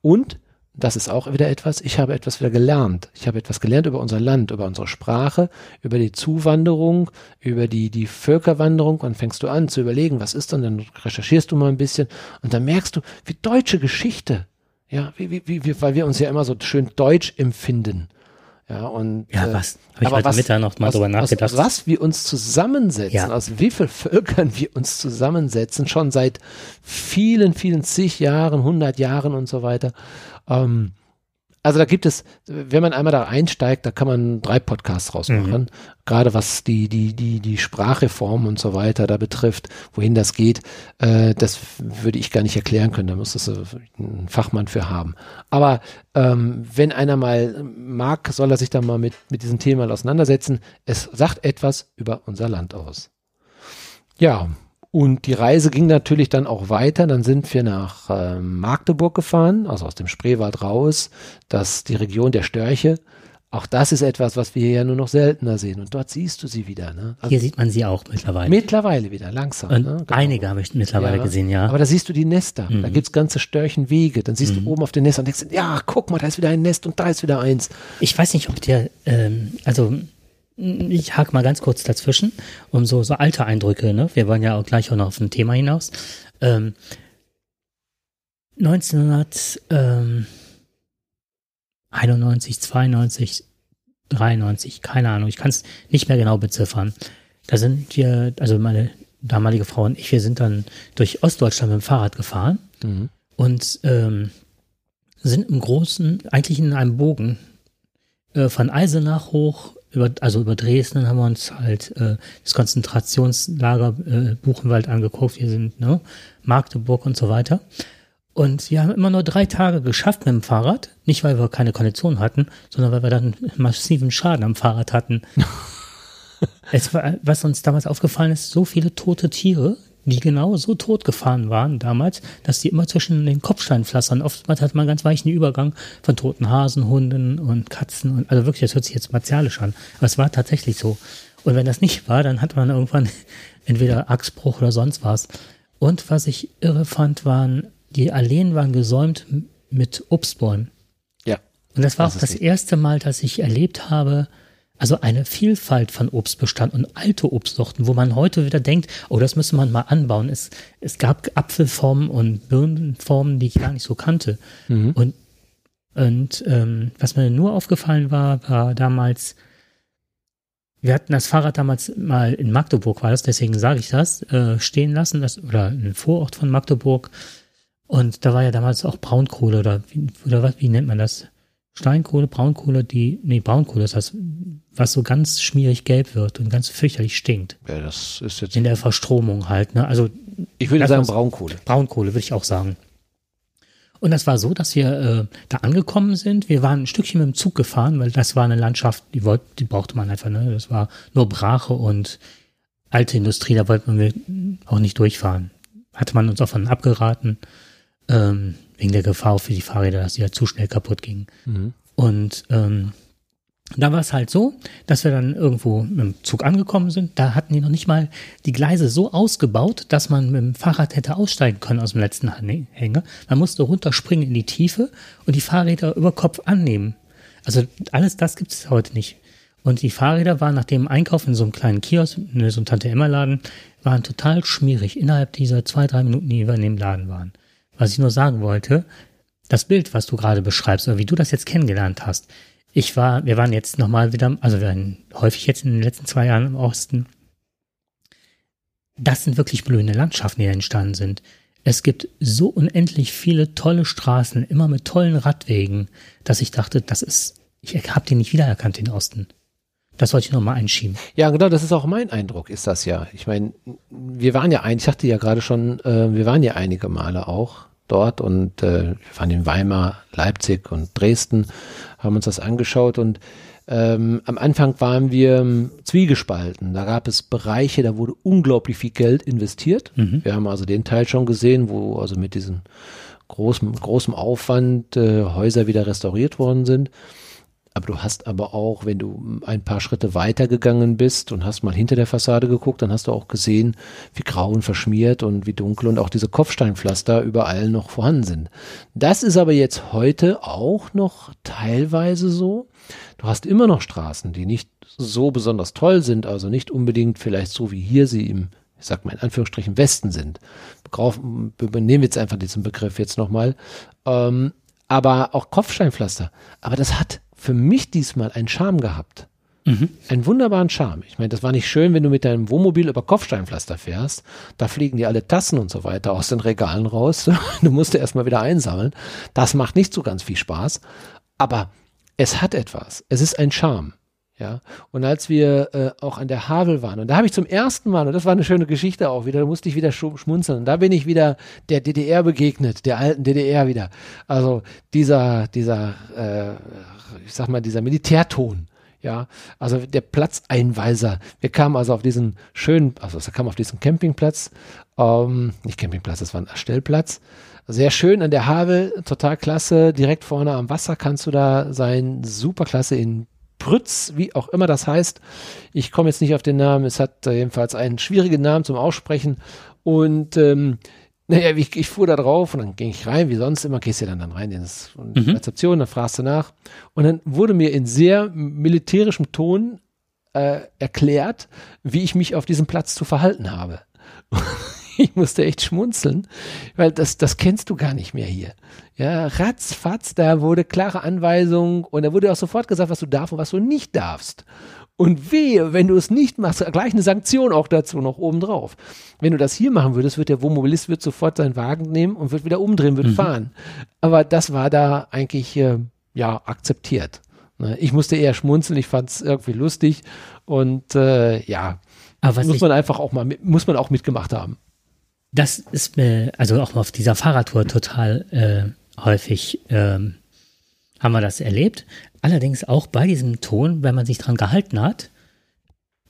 Und das ist auch wieder etwas, ich habe etwas wieder gelernt. Ich habe etwas gelernt über unser Land, über unsere Sprache, über die Zuwanderung, über die, die Völkerwanderung. Und fängst du an zu überlegen, was ist denn, dann recherchierst du mal ein bisschen und dann merkst du, wie deutsche Geschichte, ja, wie, wie, wie, weil wir uns ja immer so schön deutsch empfinden. Ja, und, Ja, äh, was? Habe ich heute was- Mittag noch mal aus, drüber nachgedacht. Aus was wir uns zusammensetzen, Ja. aus wie vielen Völkern wir uns zusammensetzen, schon seit vielen, vielen zig Jahren, hundert Jahren und so weiter. Ähm, Also da gibt es, wenn man einmal da einsteigt, da kann man drei Podcasts rausmachen. Mhm. Gerade was die, die, die, die Sprachreform und so weiter da betrifft, wohin das geht, äh, das würde ich gar nicht erklären können. Da muss es ein Fachmann für haben. Aber ähm, wenn einer mal mag, soll er sich da mal mit, mit diesem Thema auseinandersetzen. Es sagt etwas über unser Land aus. Ja, und die Reise ging natürlich dann auch weiter. Dann sind wir nach äh, Magdeburg gefahren, also aus dem Spreewald raus, das die Region der Störche. Auch das ist etwas, was wir hier ja nur noch seltener sehen. Und dort siehst du sie wieder. Ne? Also hier sieht man sie auch mittlerweile. Mittlerweile wieder, langsam. Ne? genau. Einige habe ich mittlerweile ja. gesehen, ja. Aber da siehst du die Nester. Mhm. Da gibt's ganze Störchenwege. Dann siehst mhm. du oben auf den Nestern und denkst, ja, guck mal, da ist wieder ein Nest und da ist wieder eins. Ich weiß nicht, ob der, ähm, also ich hake mal ganz kurz dazwischen, um so, so alte Eindrücke, ne? Wir wollen ja auch gleich auch noch auf ein Thema hinaus. Ähm, 1991, 92, 93, keine Ahnung, ich kann es nicht mehr genau beziffern. Da sind wir, also meine damalige Frau und ich, wir sind dann durch Ostdeutschland mit dem Fahrrad gefahren mhm. und ähm, sind im Großen, eigentlich in einem Bogen äh, von Eisenach hoch über, also über Dresden haben wir uns halt äh, das Konzentrationslager äh, Buchenwald angeguckt. Wir sind ne, Magdeburg und so weiter. Und wir haben immer nur drei Tage geschafft mit dem Fahrrad. Nicht, weil wir keine Kondition hatten, sondern weil wir dann massiven Schaden am Fahrrad hatten. (laughs) es war, was uns damals aufgefallen ist, so viele tote Tiere, die genau so totgefahren waren damals, dass die immer zwischen den Kopfsteinpflastern, oftmals hat man einen ganz weichen Übergang von toten Hasen, Hunden und Katzen und, also wirklich, das hört sich jetzt martialisch an, aber es war tatsächlich so. Und wenn das nicht war, dann hat man irgendwann (laughs) entweder Achsbruch oder sonst was. Und was ich irre fand, waren, die Alleen waren gesäumt mit Obstbäumen. Ja. Und das war das auch das erste Mal, dass ich erlebt habe, also eine Vielfalt von Obstbestand und alte Obstsorten, wo man heute wieder denkt, oh, das müsste man mal anbauen. Es, es gab Apfelformen und Birnenformen, die ich gar nicht so kannte. Mhm. Und, und ähm, was mir nur aufgefallen war, war damals, wir hatten das Fahrrad damals mal in Magdeburg, war das, deswegen sage ich das, äh, stehen lassen, das, oder ein Vorort von Magdeburg. Und da war ja damals auch Braunkohle oder wie, oder was, wie nennt man das? Steinkohle, Braunkohle, die, nee, Braunkohle, das heißt, was so ganz schmierig gelb wird und ganz fürchterlich stinkt. Ja, das ist jetzt. In der Verstromung halt, ne? Also. Ich würde sagen Braunkohle. Braunkohle, würde ich auch sagen. Und das war so, dass wir äh, da angekommen sind. Wir waren ein Stückchen mit dem Zug gefahren, weil das war eine Landschaft, die, wollte, die brauchte man einfach, ne? Das war nur Brache und alte Industrie, da wollten wir auch nicht durchfahren. Hatte man uns auch von abgeraten. Ähm, wegen der Gefahr für die Fahrräder, dass die ja zu schnell kaputt gingen. Mhm. Und ähm, da war es halt so, dass wir dann irgendwo mit dem Zug angekommen sind. Da hatten die noch nicht mal die Gleise so ausgebaut, dass man mit dem Fahrrad hätte aussteigen können aus dem letzten Hänger. Man musste runterspringen in die Tiefe und die Fahrräder über Kopf annehmen. Also alles das gibt es heute nicht. Und die Fahrräder waren nach dem Einkauf in so einem kleinen Kiosk, in so einem Tante-Emma-Laden, waren total schmierig innerhalb dieser zwei, drei Minuten, die wir in dem Laden waren. Was ich nur sagen wollte, das Bild, was du gerade beschreibst, oder wie du das jetzt kennengelernt hast. Ich war, wir waren jetzt nochmal wieder, also wir waren häufig jetzt in den letzten zwei Jahren im Osten. Das sind wirklich blühende Landschaften, die entstanden sind. Es gibt so unendlich viele tolle Straßen, immer mit tollen Radwegen, dass ich dachte, das ist, ich habe den nicht wiedererkannt, den Osten. Das wollte ich nochmal einschieben. Ja, genau, das ist auch mein Eindruck, ist das ja. Ich meine, wir waren ja ein, ich sagte ja gerade schon, äh, wir waren ja einige Male auch dort und äh, wir waren in Weimar, Leipzig und Dresden, haben uns das angeschaut und ähm, am Anfang waren wir ähm, zwiegespalten. Da gab es Bereiche, da wurde unglaublich viel Geld investiert. Mhm. Wir haben also den Teil schon gesehen, wo also mit diesem großen, großem Aufwand äh, Häuser wieder restauriert worden sind. Aber du hast aber auch, wenn du ein paar Schritte weiter gegangen bist und hast mal hinter der Fassade geguckt, dann hast du auch gesehen, wie grau und verschmiert und wie dunkel und auch diese Kopfsteinpflaster überall noch vorhanden sind. Das ist aber jetzt heute auch noch teilweise so. Du hast immer noch Straßen, die nicht so besonders toll sind, also nicht unbedingt vielleicht so wie hier sie im ich sag mal in Anführungsstrichen Westen sind. Nehmen wir jetzt einfach diesen Begriff jetzt nochmal. Ähm, aber auch Kopfsteinpflaster. Aber das hat für mich diesmal einen Charme gehabt. Mhm. Einen wunderbaren Charme. Ich meine, das war nicht schön, wenn du mit deinem Wohnmobil über Kopfsteinpflaster fährst. Da fliegen dir alle Tassen und so weiter aus den Regalen raus. (laughs) Du musst erstmal wieder einsammeln. Das macht nicht so ganz viel Spaß. Aber es hat etwas. Es ist ein Charme. Ja, und als wir äh, auch an der Havel waren, und da habe ich zum ersten Mal, und das war eine schöne Geschichte auch wieder, da musste ich wieder schmunzeln, und da bin ich wieder der DDR begegnet, der alten DDR wieder. Also dieser, dieser, äh, ich sag mal, dieser Militärton, ja, also der Platzeinweiser. Wir kamen also auf diesen schönen, also wir kamen auf diesen Campingplatz, ähm, nicht Campingplatz, das war ein Stellplatz. Sehr schön an der Havel, total klasse. Direkt vorne am Wasser kannst du da sein. Super klasse in Prütz, wie auch immer das heißt. Ich komme jetzt nicht auf den Namen. Es hat äh, jedenfalls einen schwierigen Namen zum Aussprechen. Und ähm, naja, ich, ich fuhr da drauf und dann ging ich rein, wie sonst immer, gehst du dann, dann rein in die mhm. Rezeption, dann fragst du nach. Und dann wurde mir in sehr militärischem Ton äh, erklärt, wie ich mich auf diesem Platz zu verhalten habe. (laughs) (laughs) ich musste echt schmunzeln, weil das, das kennst du gar nicht mehr hier. Ja, ratzfatz, da wurde klare Anweisung und da wurde auch sofort gesagt, was du darfst und was du nicht darfst. Und wehe, wenn du es nicht machst, gleich eine Sanktion auch dazu noch obendrauf. Wenn du das hier machen würdest, wird der Wohnmobilist wird sofort seinen Wagen nehmen und wird wieder umdrehen, wird mhm. fahren. Aber das war da eigentlich, äh, ja, akzeptiert. Ne? Ich musste eher schmunzeln, ich fand es irgendwie lustig und äh, ja, muss man einfach auch mal, muss man auch mitgemacht haben. Das ist mir, also auch auf dieser Fahrradtour total äh, häufig ähm, haben wir das erlebt. Allerdings auch bei diesem Ton, wenn man sich dran gehalten hat.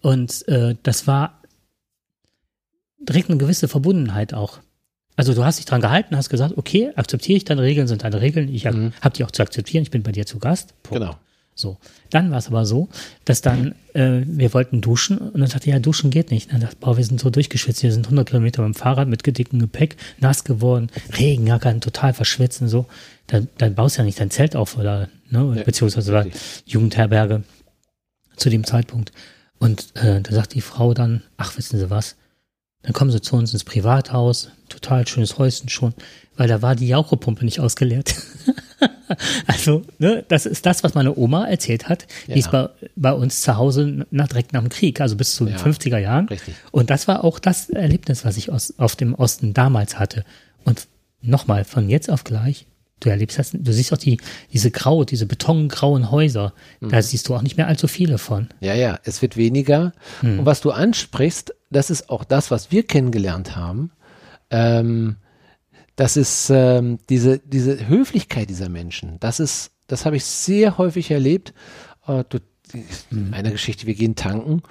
Und äh, das war direkt eine gewisse Verbundenheit auch. Also du hast dich dran gehalten, hast gesagt, okay, akzeptiere ich deine Regeln, sind deine Regeln, ich mhm. habe die auch zu akzeptieren, ich bin bei dir zu Gast. Punkt. Genau. So. Dann war es aber so, dass dann, äh, wir wollten duschen und dann sagte, ja, duschen geht nicht. Dann dachte boah, wir sind so durchgeschwitzt, wir sind 100 Kilometer beim Fahrrad mit gedicktem Gepäck, nass geworden, Regenjackern, total verschwitzen, so. Dann, dann baust du ja nicht dein Zelt auf oder, ne, ja, beziehungsweise oder Jugendherberge zu dem Zeitpunkt. Und äh, da sagt die Frau dann, ach, wissen Sie was? Dann kommen sie zu uns ins Privathaus, total schönes Häuschen schon, weil da war die Jauchepumpe nicht ausgeleert. (laughs) (laughs) also, ne, das ist das, was meine Oma erzählt hat. Ja. Die ist bei, bei uns zu Hause nach, direkt nach dem Krieg, also bis zu den ja, 50er Jahren. Richtig. Und das war auch das Erlebnis, was ich aus, auf dem Osten damals hatte. Und nochmal, von jetzt auf gleich, du erlebst das, du siehst auch die, diese grau, diese betongrauen Häuser. Mhm. Da siehst du auch nicht mehr allzu viele von. Ja, ja, es wird weniger. Mhm. Und was du ansprichst, das ist auch das, was wir kennengelernt haben. Ähm, das ist ähm, diese, diese Höflichkeit dieser Menschen. Das ist, das habe ich sehr häufig erlebt. Äh, du, in meiner Geschichte, wir gehen tanken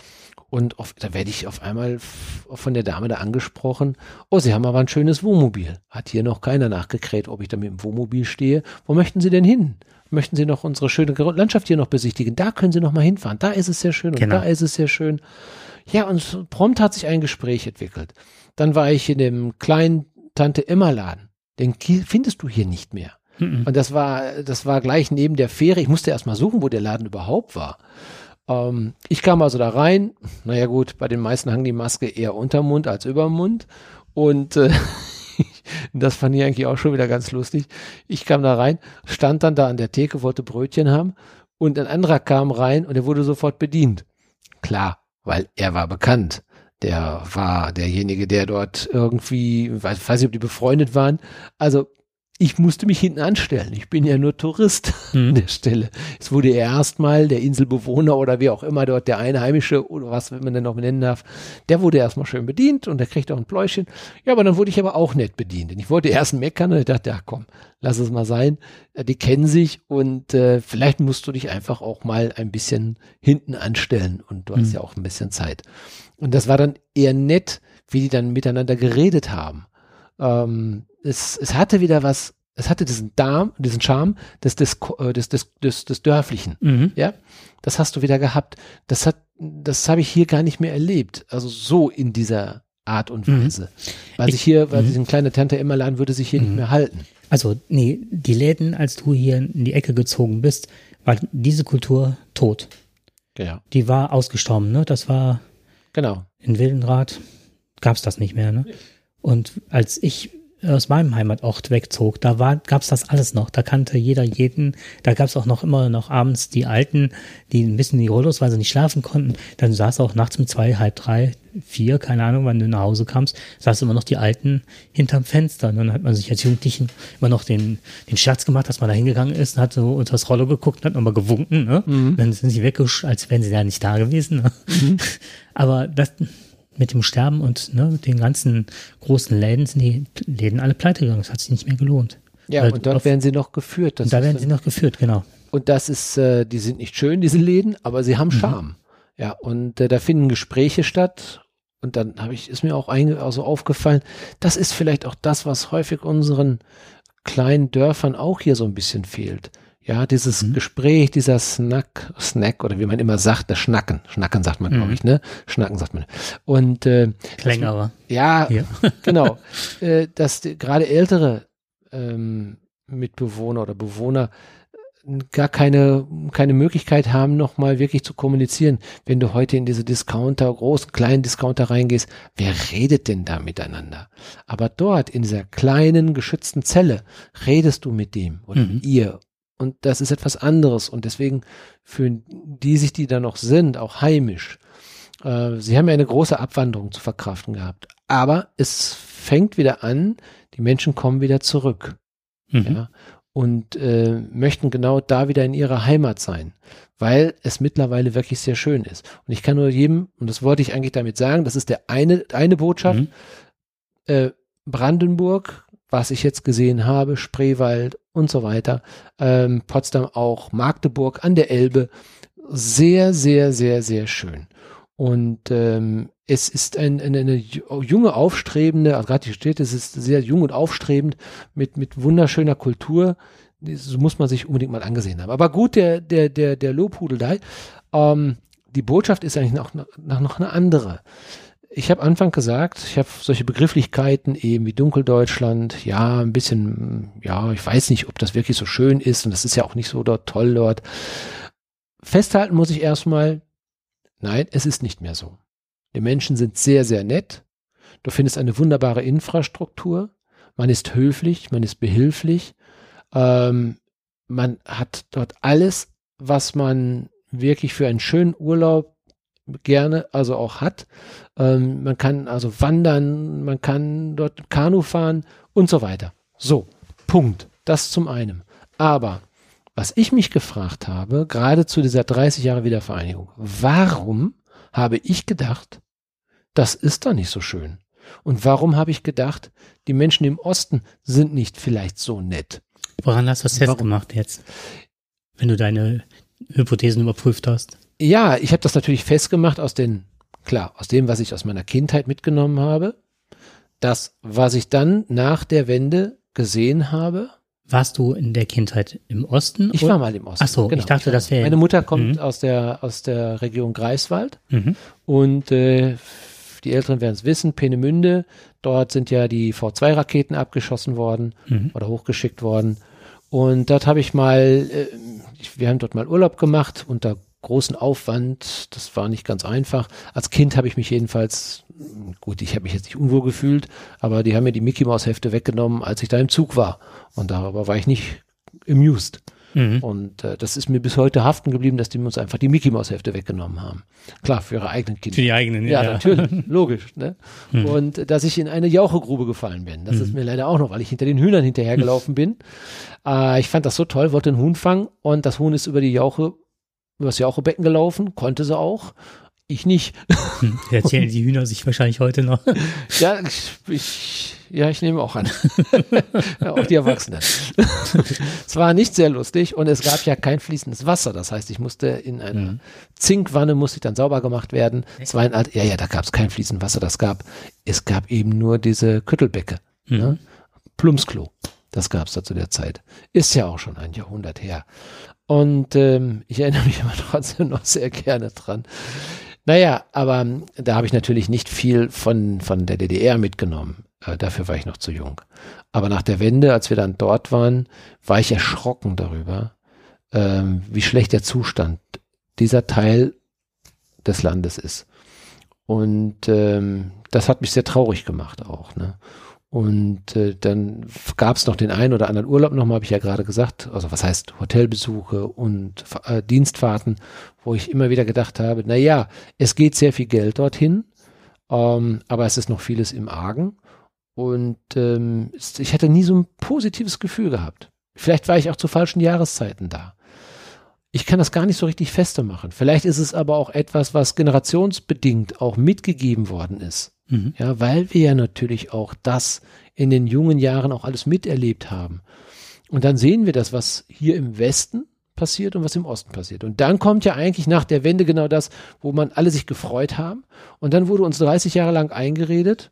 und auf, da werde ich auf einmal von der Dame da angesprochen. Oh, Sie haben aber ein schönes Wohnmobil. Hat hier noch keiner nachgekräht, ob ich da mit dem Wohnmobil stehe. Wo möchten Sie denn hin? Möchten Sie noch unsere schöne Landschaft hier noch besichtigen? Da können Sie noch mal hinfahren. Da ist es sehr schön und genau. da ist es sehr schön. Ja, und prompt hat sich ein Gespräch entwickelt. Dann war ich in dem kleinen Tante Emma Laden. Den findest du hier nicht mehr. Mhm. Und das war, das war gleich neben der Fähre. Ich musste erst mal suchen, wo der Laden überhaupt war. Ähm, ich kam also da rein. Naja gut, bei den meisten hang die Maske eher unterm Mund als überm Mund. Und äh, (laughs) das fand ich eigentlich auch schon wieder ganz lustig. Ich kam da rein, stand dann da an der Theke, wollte Brötchen haben und ein anderer kam rein und er wurde sofort bedient. Klar, weil er war bekannt der war derjenige, der dort irgendwie, weiß, weiß nicht, ob die befreundet waren. Also ich musste mich hinten anstellen. Ich bin ja nur Tourist mhm. an der Stelle. Es wurde erstmal der Inselbewohner oder wie auch immer dort der Einheimische oder was man denn noch nennen darf, der wurde erstmal schön bedient und der kriegt auch ein Pläuschen. Ja, aber dann wurde ich aber auch nett bedient. Und ich wollte erst meckern und ich dachte, ja komm, lass es mal sein. Die kennen sich und äh, vielleicht musst du dich einfach auch mal ein bisschen hinten anstellen und du mhm. hast ja auch ein bisschen Zeit. Und das war dann eher nett, wie die dann miteinander geredet haben. Ähm, es, es hatte wieder was, es hatte diesen Darm, diesen Charme des, des, äh, des, des, des, des Dörflichen. Mhm. Ja, das hast du wieder gehabt. Das hat, das habe ich hier gar nicht mehr erlebt. Also so in dieser Art und mhm. Weise. Mhm. Weil sich hier, weil mhm. diesen kleine Tante immer laden würde sich hier nicht mhm. mehr halten. Also, nee, die Läden, als du hier in die Ecke gezogen bist, war diese Kultur tot. Ja. Die war ausgestorben, ne? Das war Genau. In Wildenrad gab es das nicht mehr. Ne? Und als ich aus meinem Heimatort wegzog, da war, gab's das alles noch. Da kannte jeder jeden. Da gab's auch noch immer noch abends die Alten, die ein bisschen die Rollos, weil sie nicht schlafen konnten. Dann saß auch nachts um zwei, halb drei, vier, keine Ahnung, wann du nach Hause kamst, saß immer noch die Alten hinterm Fenster. Und dann hat man sich als Jugendlichen immer noch den, den Scherz gemacht, dass man da hingegangen ist und hat so unter das Rollo geguckt und hat nochmal gewunken. Ne? Mhm. Dann sind sie weggesch, als wären sie da nicht da gewesen. Ne? Mhm. (laughs) Aber das, mit dem Sterben und ne, den ganzen großen Läden sind die Läden alle pleite gegangen. Das hat sich nicht mehr gelohnt. Ja, Weil und dort auf, werden sie noch geführt. da werden sie noch geführt, genau. Und das ist, äh, die sind nicht schön, diese Läden, aber sie haben. Charme. Mhm. Ja, und äh, da finden Gespräche statt. Und dann habe ich, ist mir auch also aufgefallen, das ist vielleicht auch das, was häufig unseren kleinen Dörfern auch hier so ein bisschen fehlt. Ja, dieses mhm. Gespräch, dieser Snack, Snack oder wie man immer sagt, das Schnacken. Schnacken sagt man, mhm. glaube ich, ne? Schnacken sagt man. Und äh, Längerer. Ja, ja. (laughs) genau. Äh, dass gerade ältere ähm, Mitbewohner oder Bewohner gar keine, keine Möglichkeit haben, nochmal wirklich zu kommunizieren. Wenn du heute in diese Discounter, großen, kleinen Discounter reingehst, wer redet denn da miteinander? Aber dort, in dieser kleinen, geschützten Zelle, redest du mit dem oder mhm. mit ihr und das ist etwas anderes. Und deswegen fühlen die sich, die da noch sind, auch heimisch. Äh, sie haben ja eine große Abwanderung zu verkraften gehabt. Aber es fängt wieder an, die Menschen kommen wieder zurück. Mhm. Ja, und äh, möchten genau da wieder in ihrer Heimat sein, weil es mittlerweile wirklich sehr schön ist. Und ich kann nur jedem, und das wollte ich eigentlich damit sagen, das ist der eine, eine Botschaft, mhm. äh, Brandenburg, was ich jetzt gesehen habe, Spreewald und so weiter, ähm, Potsdam auch, Magdeburg an der Elbe, sehr, sehr, sehr, sehr schön. Und ähm, es ist ein, eine, eine junge, aufstrebende, also gerade die Städte, es ist sehr jung und aufstrebend mit, mit wunderschöner Kultur. Das muss man sich unbedingt mal angesehen haben. Aber gut, der, der, der, der Lobhudelei. Ähm, die Botschaft ist eigentlich noch, noch, noch eine andere ich habe Anfang gesagt, ich habe solche Begrifflichkeiten eben wie Dunkeldeutschland, ja, ein bisschen, ja, ich weiß nicht, ob das wirklich so schön ist und das ist ja auch nicht so dort toll dort. Festhalten muss ich erstmal, nein, es ist nicht mehr so. Die Menschen sind sehr, sehr nett. Du findest eine wunderbare Infrastruktur. Man ist höflich, man ist behilflich. Ähm, man hat dort alles, was man wirklich für einen schönen Urlaub gerne also auch hat. Ähm, man kann also wandern, man kann dort Kanu fahren und so weiter. So, Punkt. Das zum einen. Aber was ich mich gefragt habe, gerade zu dieser 30 Jahre Wiedervereinigung, warum habe ich gedacht, das ist doch nicht so schön? Und warum habe ich gedacht, die Menschen im Osten sind nicht vielleicht so nett? Woran hast du das festgemacht jetzt? Wenn du deine Hypothesen überprüft hast? Ja, ich habe das natürlich festgemacht aus den, klar, aus dem, was ich aus meiner Kindheit mitgenommen habe. Das, was ich dann nach der Wende gesehen habe. Warst du in der Kindheit im Osten? Ich war mal im Osten. Ach so, genau. ich dachte, das wäre. Meine Mutter kommt mhm. aus der aus der Region Greifswald mhm. und äh, die Älteren werden es wissen, Peenemünde. Dort sind ja die V2-Raketen abgeschossen worden mhm. oder hochgeschickt worden. Und dort habe ich mal, äh, wir haben dort mal Urlaub gemacht unter großen Aufwand. Das war nicht ganz einfach. Als Kind habe ich mich jedenfalls, gut, ich habe mich jetzt nicht unwohl gefühlt, aber die haben mir die Mickey Maus Hefte weggenommen, als ich da im Zug war. Und darüber war ich nicht amused. Mhm. Und äh, das ist mir bis heute haften geblieben, dass die uns einfach die Mickey Maus Hefte weggenommen haben. Klar, für ihre eigenen Kinder. Für die eigenen, ja. Ja, natürlich, (laughs) logisch. Ne? Mhm. Und äh, dass ich in eine Jauchegrube gefallen bin. Das mhm. ist mir leider auch noch, weil ich hinter den Hühnern hinterhergelaufen bin. Äh, (laughs) ich fand das so toll, wollte einen Huhn fangen und das Huhn ist über die Jauche übers Jauchebecken gelaufen, konnte sie auch. Ich nicht. Hm, (laughs) erzählen die Hühner sich wahrscheinlich heute noch. (laughs) ja, ich, ja, ich nehme auch an. ja, (laughs) auch die Erwachsenen. es war nicht sehr lustig und es gab ja kein fließendes Wasser. Das heißt, ich musste in einer mhm. Zinkwanne musste ich dann sauber gemacht werden. Es war ein Art, ja, ja, da gab es kein fließendes Wasser. Das gab, es gab eben nur diese Küttelbecke. Mhm. Ne? Plumpsklo. Das gab es da zu der Zeit. Ist ja auch schon ein Jahrhundert her. Und ähm, ich erinnere mich (laughs) aber trotzdem noch sehr gerne dran. Naja, aber ähm, da habe ich natürlich nicht viel von, von der DDR mitgenommen. Äh, dafür war ich noch zu jung. Aber nach der Wende, als wir dann dort waren, war ich erschrocken darüber, ähm, wie schlecht der Zustand dieser Teil des Landes ist. Und ähm, das hat mich sehr traurig gemacht auch. Ne? Und äh, dann gab es noch den einen oder anderen Urlaub nochmal, habe ich ja gerade gesagt. Also was heißt Hotelbesuche und äh, Dienstfahrten, wo ich immer wieder gedacht habe, na ja, es geht sehr viel Geld dorthin, ähm, aber es ist noch vieles im Argen. Und ähm, ich hatte nie so ein positives Gefühl gehabt. Vielleicht war ich auch zu falschen Jahreszeiten da. Ich kann das gar nicht so richtig fester machen. Vielleicht ist es aber auch etwas, was generationsbedingt auch mitgegeben worden ist. Mhm. Ja, weil wir ja natürlich auch das in den jungen Jahren auch alles miterlebt haben. Und dann sehen wir das, was hier im Westen passiert und was im Osten passiert. Und dann kommt ja eigentlich nach der Wende genau das, wo man alle sich gefreut haben. Und dann wurde uns 30 Jahre lang eingeredet,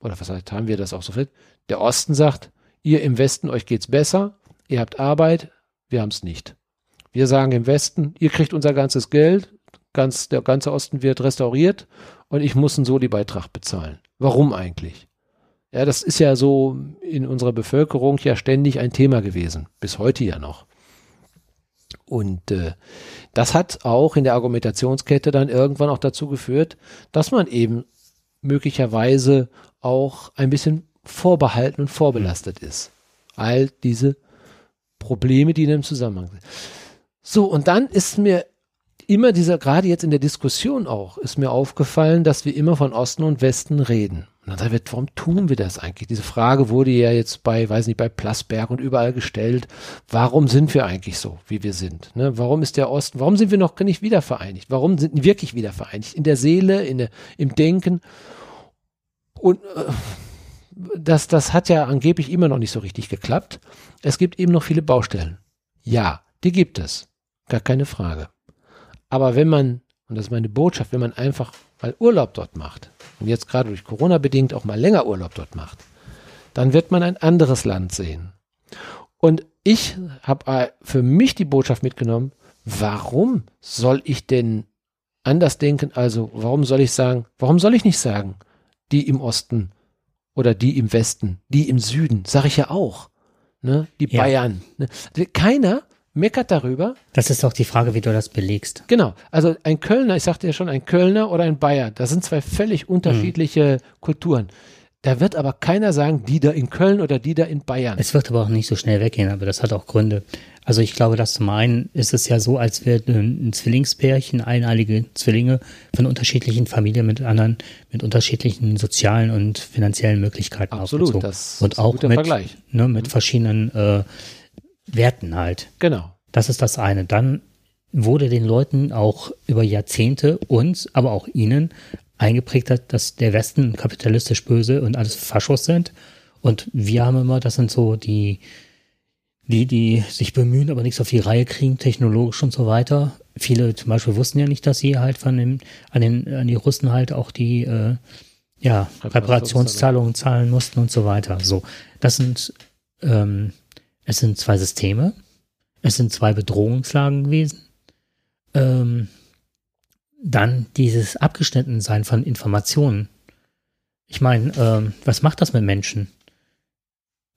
oder was heißt, haben wir das auch so fit? Der Osten sagt, ihr im Westen, euch geht's besser, ihr habt Arbeit, wir haben es nicht. Wir sagen im Westen, ihr kriegt unser ganzes Geld, ganz, der ganze Osten wird restauriert und ich muss einen Soli-Beitrag bezahlen. Warum eigentlich? Ja, das ist ja so in unserer Bevölkerung ja ständig ein Thema gewesen, bis heute ja noch. Und äh, das hat auch in der Argumentationskette dann irgendwann auch dazu geführt, dass man eben möglicherweise auch ein bisschen vorbehalten und vorbelastet ist. All diese Probleme, die in dem Zusammenhang sind. So, und dann ist mir immer dieser, gerade jetzt in der Diskussion auch, ist mir aufgefallen, dass wir immer von Osten und Westen reden. Und dann wird, warum tun wir das eigentlich? Diese Frage wurde ja jetzt bei, weiß nicht, bei Plasberg und überall gestellt. Warum sind wir eigentlich so, wie wir sind? Ne? Warum ist der Osten, warum sind wir noch nicht wieder vereinigt? Warum sind wir wirklich wieder vereinigt? In der Seele, in der, im Denken. Und äh, das, das hat ja angeblich immer noch nicht so richtig geklappt. Es gibt eben noch viele Baustellen. Ja, die gibt es. Gar keine Frage. Aber wenn man, und das ist meine Botschaft, wenn man einfach mal Urlaub dort macht und jetzt gerade durch Corona bedingt auch mal länger Urlaub dort macht, dann wird man ein anderes Land sehen. Und ich habe für mich die Botschaft mitgenommen, warum soll ich denn anders denken? Also warum soll ich sagen, warum soll ich nicht sagen, die im Osten oder die im Westen, die im Süden, sage ich ja auch. Ne? Die ja. Bayern. Ne? Keiner meckert darüber. Das ist auch die Frage, wie du das belegst. Genau. Also ein Kölner, ich sagte ja schon, ein Kölner oder ein Bayer, das sind zwei völlig unterschiedliche mhm. Kulturen. Da wird aber keiner sagen, die da in Köln oder die da in Bayern. Es wird aber auch nicht so schnell weggehen, aber das hat auch Gründe. Also ich glaube, dass zum einen ist es ja so, als wäre ein Zwillingspärchen, eineilige Zwillinge von unterschiedlichen Familien mit anderen, mit unterschiedlichen sozialen und finanziellen Möglichkeiten Absolut, das und auch mit, Vergleich. Ne, mit mhm. verschiedenen äh, Werten halt. Genau. Das ist das eine. Dann wurde den Leuten auch über Jahrzehnte uns, aber auch ihnen eingeprägt hat, dass der Westen kapitalistisch böse und alles Faschos sind. Und wir haben immer, das sind so die, die, die sich bemühen, aber nichts auf die Reihe kriegen, technologisch und so weiter. Viele zum Beispiel wussten ja nicht, dass sie halt von dem, an den, an die Russen halt auch die, äh, ja, Reparationszahlungen zahlen mussten und so weiter. So. Das sind, ähm, es sind zwei Systeme. Es sind zwei Bedrohungslagen gewesen. Ähm, dann dieses Abgeschnittensein von Informationen. Ich meine, ähm, was macht das mit Menschen?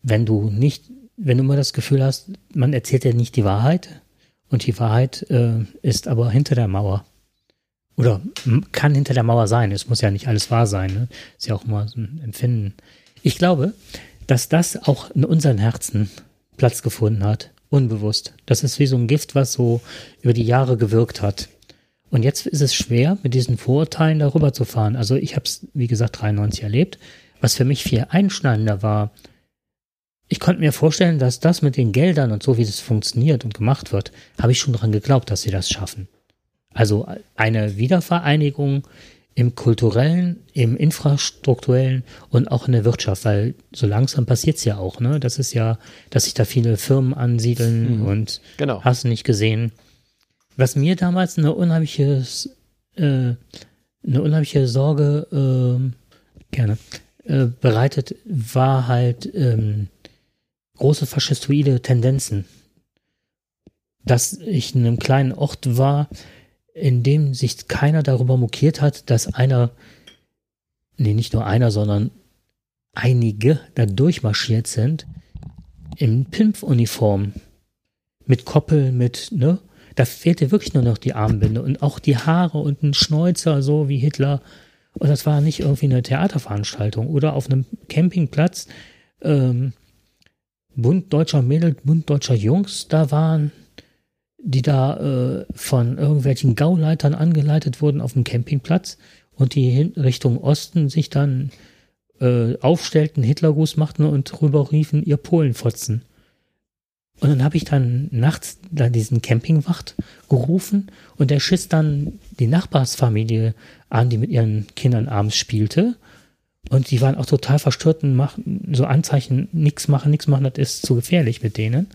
Wenn du nicht, wenn du immer das Gefühl hast, man erzählt dir nicht die Wahrheit und die Wahrheit äh, ist aber hinter der Mauer. Oder kann hinter der Mauer sein. Es muss ja nicht alles wahr sein. Ne? Ist ja auch immer so ein Empfinden. Ich glaube, dass das auch in unseren Herzen Platz gefunden hat, unbewusst. Das ist wie so ein Gift, was so über die Jahre gewirkt hat. Und jetzt ist es schwer, mit diesen Vorurteilen darüber zu fahren. Also ich habe es, wie gesagt, 93 erlebt. Was für mich viel einschneidender war, ich konnte mir vorstellen, dass das mit den Geldern und so, wie das funktioniert und gemacht wird, habe ich schon daran geglaubt, dass sie das schaffen. Also eine Wiedervereinigung im kulturellen, im infrastrukturellen und auch in der Wirtschaft, weil so langsam passiert es ja auch, ne? Das ist ja, dass sich da viele Firmen ansiedeln mhm. und genau. hast du nicht gesehen. Was mir damals eine unheimliche, äh, eine unheimliche Sorge äh, gerne äh, bereitet, war halt ähm, große faschistoide Tendenzen. Dass ich in einem kleinen Ort war, in dem sich keiner darüber mokiert hat, dass einer, nee, nicht nur einer, sondern einige da durchmarschiert sind, in Pimpfuniform, mit Koppel, mit, ne? Da fehlte wirklich nur noch die Armbinde und auch die Haare und ein Schnäuzer, so wie Hitler. Und das war nicht irgendwie eine Theaterveranstaltung oder auf einem Campingplatz. Ähm, Bund deutscher Mädel, Bund deutscher Jungs da waren, die da äh, von irgendwelchen Gauleitern angeleitet wurden auf dem Campingplatz und die hin Richtung Osten sich dann äh, aufstellten, Hitlergruß machten und rüber riefen, ihr Polenfotzen. Und dann habe ich dann nachts da diesen Campingwacht gerufen und der schiss dann die Nachbarsfamilie an, die mit ihren Kindern abends spielte. Und die waren auch total verstört und machen so Anzeichen, nichts machen, nichts machen, das ist zu gefährlich mit denen.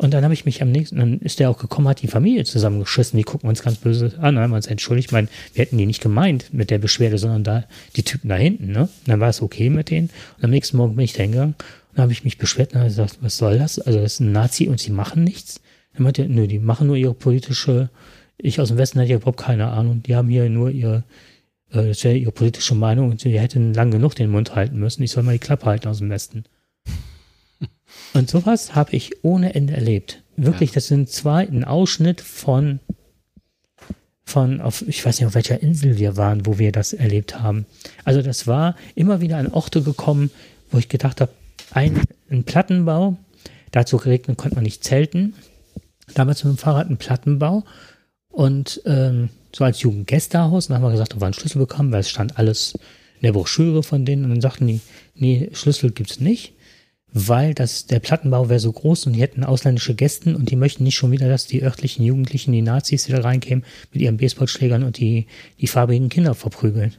Und dann habe ich mich am nächsten, dann ist der auch gekommen, hat die Familie zusammengeschissen, die gucken uns ganz böse an, haben uns entschuldigt, ich meine, wir hätten die nicht gemeint mit der Beschwerde, sondern da die Typen da hinten, ne? Und dann war es okay mit denen. Und am nächsten Morgen bin ich da hingegangen und habe ich mich beschwert und habe gesagt, was soll das? Also das ist ein Nazi und sie machen nichts. Dann meinte er, nö, die machen nur ihre politische, ich aus dem Westen hatte ja überhaupt keine Ahnung, die haben hier nur ihre, äh, das wäre ihre politische Meinung und sie hätten lang genug den Mund halten müssen. Ich soll mal die Klappe halten aus dem Westen. Und sowas habe ich ohne Ende erlebt. Wirklich, ja. das sind zwei, ein Ausschnitt von, von, auf, ich weiß nicht, auf welcher Insel wir waren, wo wir das erlebt haben. Also das war immer wieder an Orte gekommen, wo ich gedacht habe, ein, ein Plattenbau, dazu geregnet konnte man nicht zelten. Damals mit dem Fahrrad ein Plattenbau und ähm, so als Jugendgästehaus. Dann haben wir gesagt, ob wir einen Schlüssel bekommen, weil es stand alles in der Broschüre von denen. Und dann sagten die, nee, Schlüssel gibt's nicht weil das, der Plattenbau wäre so groß und die hätten ausländische Gästen und die möchten nicht schon wieder, dass die örtlichen Jugendlichen, die Nazis wieder reinkämen mit ihren Baseballschlägern und die, die farbigen Kinder verprügeln.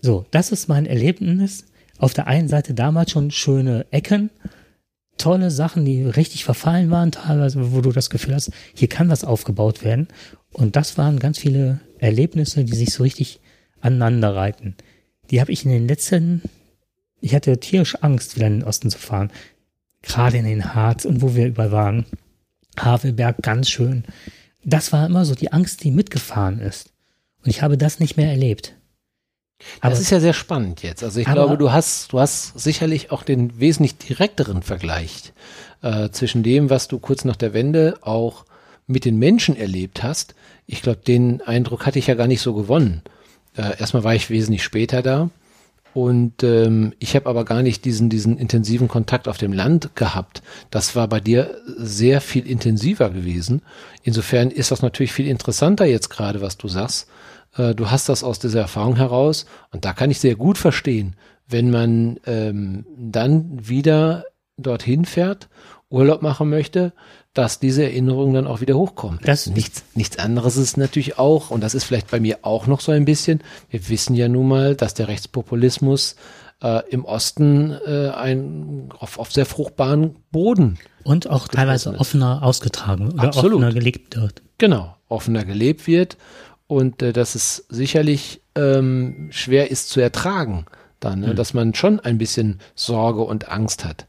So, das ist mein Erlebnis. Auf der einen Seite damals schon schöne Ecken, tolle Sachen, die richtig verfallen waren, teilweise, wo du das Gefühl hast, hier kann was aufgebaut werden. Und das waren ganz viele Erlebnisse, die sich so richtig aneinander reiten. Die habe ich in den letzten ich hatte tierisch Angst, wieder in den Osten zu fahren. Gerade in den Harz und wo wir überall waren. Havelberg, ganz schön. Das war immer so die Angst, die mitgefahren ist. Und ich habe das nicht mehr erlebt. Aber, das ist ja sehr spannend jetzt. Also ich glaube, du hast, du hast sicherlich auch den wesentlich direkteren Vergleich äh, zwischen dem, was du kurz nach der Wende auch mit den Menschen erlebt hast. Ich glaube, den Eindruck hatte ich ja gar nicht so gewonnen. Äh, erstmal war ich wesentlich später da. Und ähm, ich habe aber gar nicht diesen, diesen intensiven Kontakt auf dem Land gehabt. Das war bei dir sehr viel intensiver gewesen. Insofern ist das natürlich viel interessanter jetzt gerade, was du sagst. Äh, du hast das aus dieser Erfahrung heraus und da kann ich sehr gut verstehen, wenn man ähm, dann wieder dorthin fährt, Urlaub machen möchte dass diese Erinnerungen dann auch wieder hochkommen. Das nichts, nichts anderes ist natürlich auch, und das ist vielleicht bei mir auch noch so ein bisschen, wir wissen ja nun mal, dass der Rechtspopulismus äh, im Osten äh, ein, auf, auf sehr fruchtbaren Boden. Und auch teilweise ist. offener ausgetragen oder Absolut. offener gelebt wird. Genau, offener gelebt wird und äh, dass es sicherlich ähm, schwer ist zu ertragen, dann, ne? Mhm. dass man schon ein bisschen Sorge und Angst hat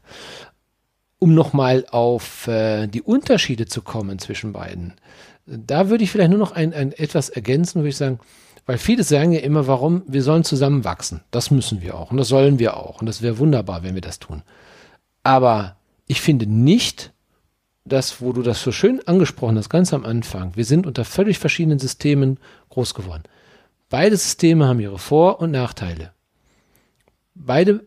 um nochmal auf äh, die Unterschiede zu kommen zwischen beiden, da würde ich vielleicht nur noch ein, ein etwas ergänzen, würde ich sagen, weil viele sagen ja immer, warum wir sollen zusammenwachsen. Das müssen wir auch und das sollen wir auch und das wäre wunderbar, wenn wir das tun. Aber ich finde nicht, dass, wo du das so schön angesprochen hast, ganz am Anfang, wir sind unter völlig verschiedenen Systemen groß geworden. Beide Systeme haben ihre Vor- und Nachteile. Beide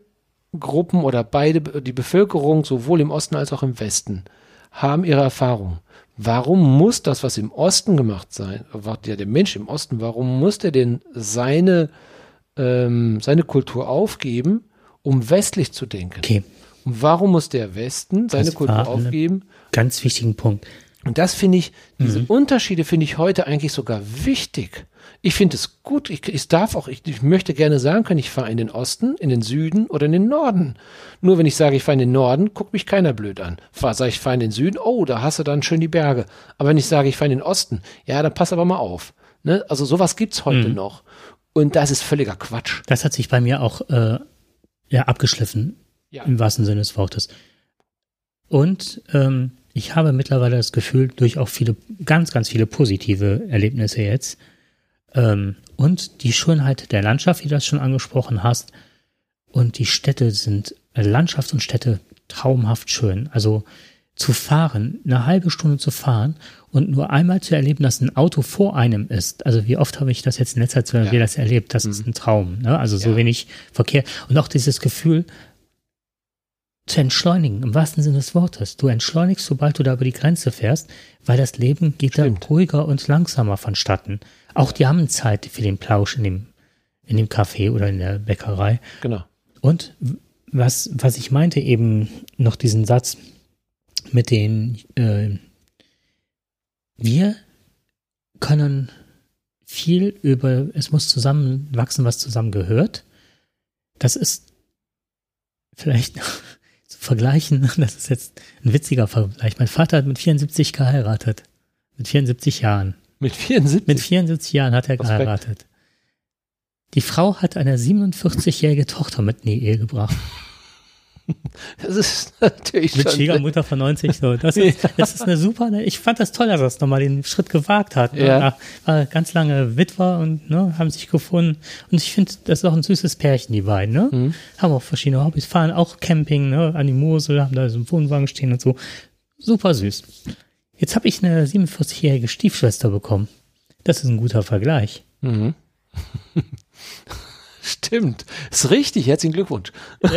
Gruppen oder beide, die Bevölkerung, sowohl im Osten als auch im Westen, haben ihre Erfahrung. Warum muss das, was im Osten gemacht sein, ja, der Mensch im Osten, warum muss der denn seine, ähm, seine Kultur aufgeben, um westlich zu denken? Okay. Und warum muss der Westen seine das Kultur aufgeben? Ganz wichtigen Punkt. Und das finde ich, diese mhm. Unterschiede finde ich heute eigentlich sogar wichtig. Ich finde es gut, ich, ich darf auch, ich, ich möchte gerne sagen können, ich fahre in den Osten, in den Süden oder in den Norden. Nur wenn ich sage, ich fahre in den Norden, guckt mich keiner blöd an. Fahr, sage ich, fahre in den Süden, oh, da hast du dann schön die Berge. Aber wenn ich sage, ich fahre in den Osten, ja, dann pass aber mal auf. Ne? Also sowas gibt's heute mhm. noch. Und das ist völliger Quatsch. Das hat sich bei mir auch äh, ja, abgeschliffen, ja. im wahrsten Sinne des Wortes. Und ähm, ich habe mittlerweile das Gefühl, durch auch viele, ganz, ganz viele positive Erlebnisse jetzt, ähm, und die Schönheit der Landschaft, wie du das schon angesprochen hast. Und die Städte sind, äh, Landschaft und Städte traumhaft schön. Also zu fahren, eine halbe Stunde zu fahren und nur einmal zu erleben, dass ein Auto vor einem ist. Also wie oft habe ich das jetzt in letzter Zeit Ja. wieder das erlebt? Das ist ein Traum. Ne? Also so Ja. wenig Verkehr. Und auch dieses Gefühl zu entschleunigen, im wahrsten Sinne des Wortes. Du entschleunigst, sobald du da über die Grenze fährst, weil das Leben geht Stimmt. da ruhiger und langsamer vonstatten. Auch die haben Zeit für den Plausch in dem, in dem Café oder in der Bäckerei. Genau. Und was, was ich meinte eben noch diesen Satz mit den, äh, wir können viel über, es muss zusammenwachsen, was zusammengehört. Das ist vielleicht vergleichen, (laughs) das ist jetzt ein witziger Vergleich. Mein Vater hat mit 74 geheiratet. Mit 74 Jahren. Mit 74. Mit 74 Jahren hat er Respekt. geheiratet. Die Frau hat eine 47-jährige Tochter mit in die Ehe gebracht. (laughs) das ist natürlich Mit. Schwiegermutter von 90. So. Das, (laughs) ist, das ist eine super, ich fand das toll, dass er es nochmal den Schritt gewagt hat. Ne? Ja. War ganz lange Witwer und ne, haben sich gefunden. Und ich finde, das ist auch ein süßes Pärchen, die beiden. Ne? Mhm. Haben auch verschiedene Hobbys, fahren auch Camping, ne? an die Mosel, haben da so einen Wohnwagen stehen und so. Super süß. Jetzt habe ich eine 47-jährige Stiefschwester bekommen. Das ist ein guter Vergleich. Mhm. (laughs) Stimmt. Ist richtig. Herzlichen Glückwunsch. (laughs)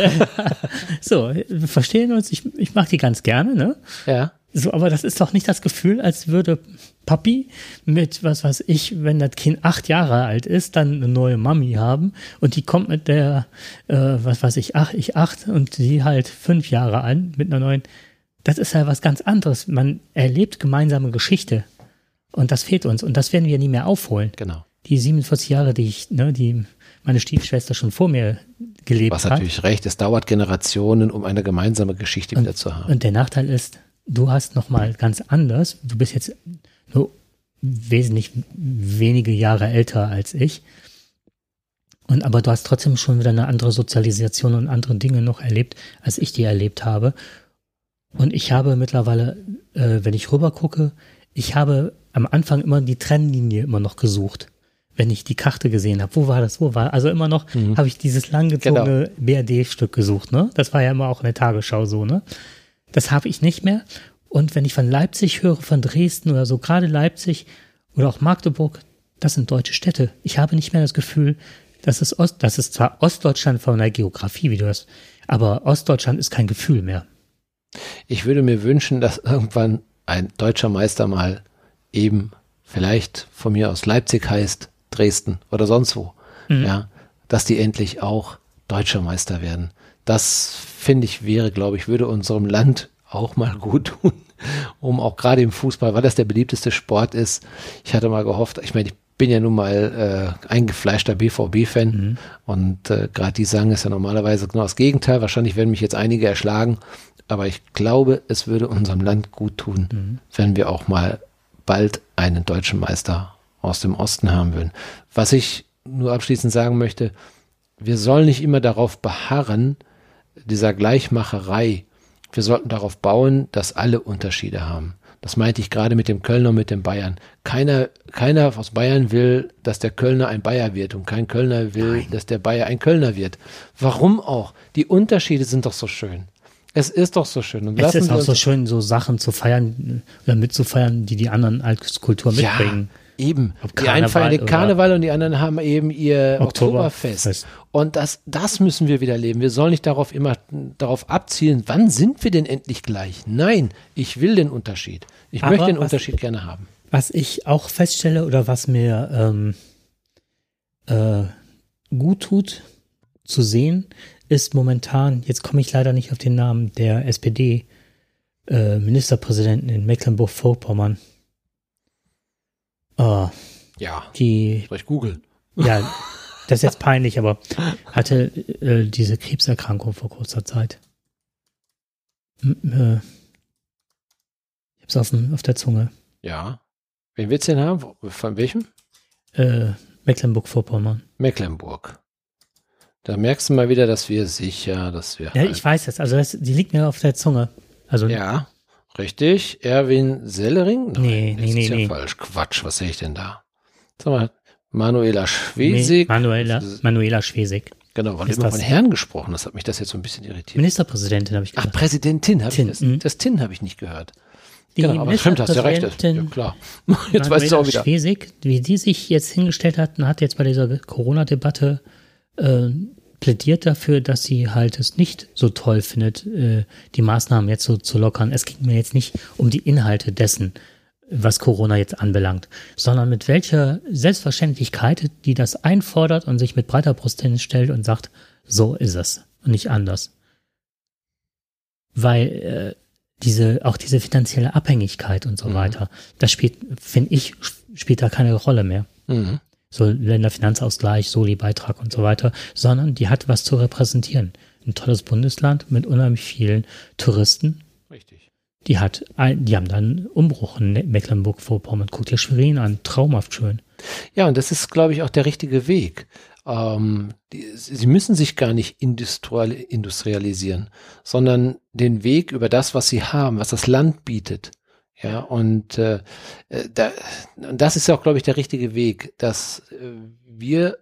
So, wir verstehen uns, ich, ich mag die ganz gerne, ne? Ja. So, aber das ist doch nicht das Gefühl, als würde Papi mit, was weiß ich, wenn das Kind acht Jahre alt ist, dann eine neue Mami haben und die kommt mit der, äh, was weiß ich, ach, ich acht und sie halt fünf Jahre an mit einer neuen. Das ist ja was ganz anderes. Man erlebt gemeinsame Geschichte und das fehlt uns und das werden wir nie mehr aufholen. Genau. Die 47 Jahre, die ich, ne, die meine Stiefschwester schon vor mir gelebt Was hat. natürlich recht. Es dauert Generationen, um eine gemeinsame Geschichte wieder zu haben. Und der Nachteil ist, du hast noch mal ganz anders. Du bist jetzt nur wesentlich wenige Jahre älter als ich. Und aber du hast trotzdem schon wieder eine andere Sozialisation und andere Dinge noch erlebt, als ich die erlebt habe. Und ich habe mittlerweile, äh, wenn ich rüber gucke, ich habe am Anfang immer die Trennlinie immer noch gesucht. Wenn ich die Karte gesehen habe, wo war das, wo war, also immer noch habe ich dieses langgezogene BRD-Stück gesucht, ne? Das war ja immer auch in der Tagesschau so, ne? Das habe ich nicht mehr. Und wenn ich von Leipzig höre, von Dresden oder so, gerade Leipzig oder auch Magdeburg, das sind deutsche Städte. Ich habe nicht mehr das Gefühl, dass es Ost, das ist zwar Ostdeutschland von der Geografie, wie du das, aber Ostdeutschland ist kein Gefühl mehr. Ich würde mir wünschen, dass irgendwann ein deutscher Meister mal eben vielleicht von mir aus Leipzig heißt, Dresden oder sonst wo. Ja, dass die endlich auch deutscher Meister werden. Das finde ich wäre, glaube ich, würde unserem Land auch mal gut tun, (laughs) um auch gerade im Fußball, weil das der beliebteste Sport ist. Ich hatte mal gehofft, ich meine, ich bin ja nun mal äh, eingefleischter BVB-Fan und äh, gerade die sagen es ja normalerweise genau das Gegenteil. Wahrscheinlich werden mich jetzt einige erschlagen, aber ich glaube, es würde unserem Land gut tun, wenn wir auch mal bald einen deutschen Meister aus dem Osten haben würden. Was ich nur abschließend sagen möchte, wir sollen nicht immer darauf beharren, dieser Gleichmacherei. Wir sollten darauf bauen, dass alle Unterschiede haben. Das meinte ich gerade mit dem Kölner und mit dem Bayern. Keiner, keiner aus Bayern will, dass der Kölner ein Bayer wird und kein Kölner will, dass der Bayer ein Kölner wird. Warum auch? Die Unterschiede sind doch so schön. Es ist doch so schön. Und Es ist auch so schön, so Sachen zu feiern oder mitzufeiern, die die anderen als Kultur mitbringen. Ja, eben. Die einen feiern den Karneval und die anderen haben eben ihr Oktoberfest. Oktoberfest. Und das, das müssen wir wieder leben. Wir sollen nicht darauf immer darauf abzielen, wann sind wir denn endlich gleich? Nein, ich will den Unterschied. Ich Aber möchte den was- Unterschied gerne haben. Was ich auch feststelle oder was mir ähm, äh, gut tut zu sehen, ist momentan, jetzt komme ich leider nicht auf den Namen, der SPD-Ministerpräsidenten in Mecklenburg-Vorpommern. Ah, Ja. die, Soll ich googeln? ja, das ist jetzt peinlich, aber hatte äh, diese Krebserkrankung vor kurzer Zeit. M äh, ich hab's auf, dem, auf der Zunge. Ja. Wen willst du denn haben? Von welchem? Äh, Mecklenburg-Vorpommern. Mecklenburg. Da merkst du mal wieder, dass wir sicher, dass wir. Ja, ich weiß das. Also das, die liegt mir auf der Zunge. Also ja, richtig. Erwin Sellering? Nein, Nee, das nee, ist nee, ja nee. falsch. Quatsch, was sehe ich denn da? Sag mal, Manuela nee, Schwesig. Manuela, Das ist- Manuela Schwesig. Genau, weil Ist immer das- von Herrn gesprochen hast, hat mich das jetzt so ein bisschen irritiert. Ministerpräsidentin habe ich Ach, gesagt. Präsidentin, hab Tin, ich das, mhm. das Tin habe ich nicht gehört. Die genau, aber stimmt, hast du recht. Das, ja, klar. (laughs) Jetzt weißt du auch wieder. Schwesig, wie die sich jetzt hingestellt hat, hat jetzt bei dieser Corona-Debatte äh, plädiert dafür, dass sie halt es nicht so toll findet, äh, die Maßnahmen jetzt so zu lockern. Es ging mir jetzt nicht um die Inhalte dessen, was Corona jetzt anbelangt, sondern mit welcher Selbstverständlichkeit die das einfordert und sich mit breiter Brust hinstellt und sagt, so ist es und nicht anders. Weil äh, diese, auch diese finanzielle Abhängigkeit und so Mhm. weiter, das spielt, finde ich, spielt da keine Rolle mehr. Mhm. So Länderfinanzausgleich, Soli-Beitrag und so weiter, sondern die hat was zu repräsentieren. Ein tolles Bundesland mit unheimlich vielen Touristen. Richtig. Die hat, ein, die haben dann Umbruch in Mecklenburg-Vorpommern. Guck dir Schwerin an, traumhaft schön. Ja, und das ist, glaube ich, auch der richtige Weg. Ähm, die, sie müssen sich gar nicht industrial, industrialisieren, sondern den Weg über das, was sie haben, was das Land bietet. Ja, und äh, äh, da, das ist ja auch, glaube ich, der richtige Weg, dass äh, wir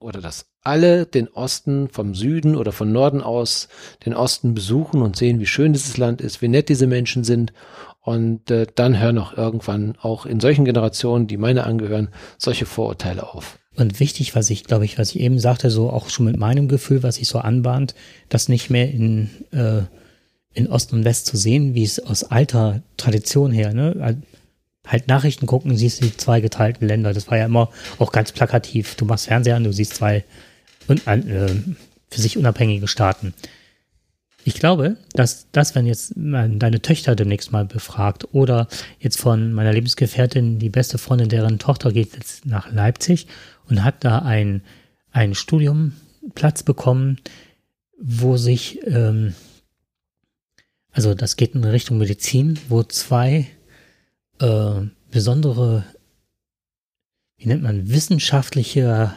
oder dass alle den Osten vom Süden oder von Norden aus den Osten besuchen und sehen, wie schön dieses Land ist, wie nett diese Menschen sind. Und äh, dann hören auch irgendwann auch in solchen Generationen, die meine angehören, solche Vorurteile auf. Und wichtig, was ich, glaube ich, was ich eben sagte, so auch schon mit meinem Gefühl, was sich so anbahnt, das nicht mehr in, äh, in Ost und West zu sehen, wie es aus alter Tradition her, ne? Halt Nachrichten gucken, siehst die zwei geteilten Länder. Das war ja immer auch ganz plakativ. Du machst Fernseher an, du siehst zwei un, äh, für sich unabhängige Staaten. Ich glaube, dass das, wenn jetzt deine Töchter demnächst mal befragt oder jetzt von meiner Lebensgefährtin, die beste Freundin, deren Tochter geht jetzt nach Leipzig und hat da ein, ein Studiumplatz bekommen, wo sich, ähm, also das geht in Richtung Medizin, wo zwei äh, besondere, wie nennt man, wissenschaftliche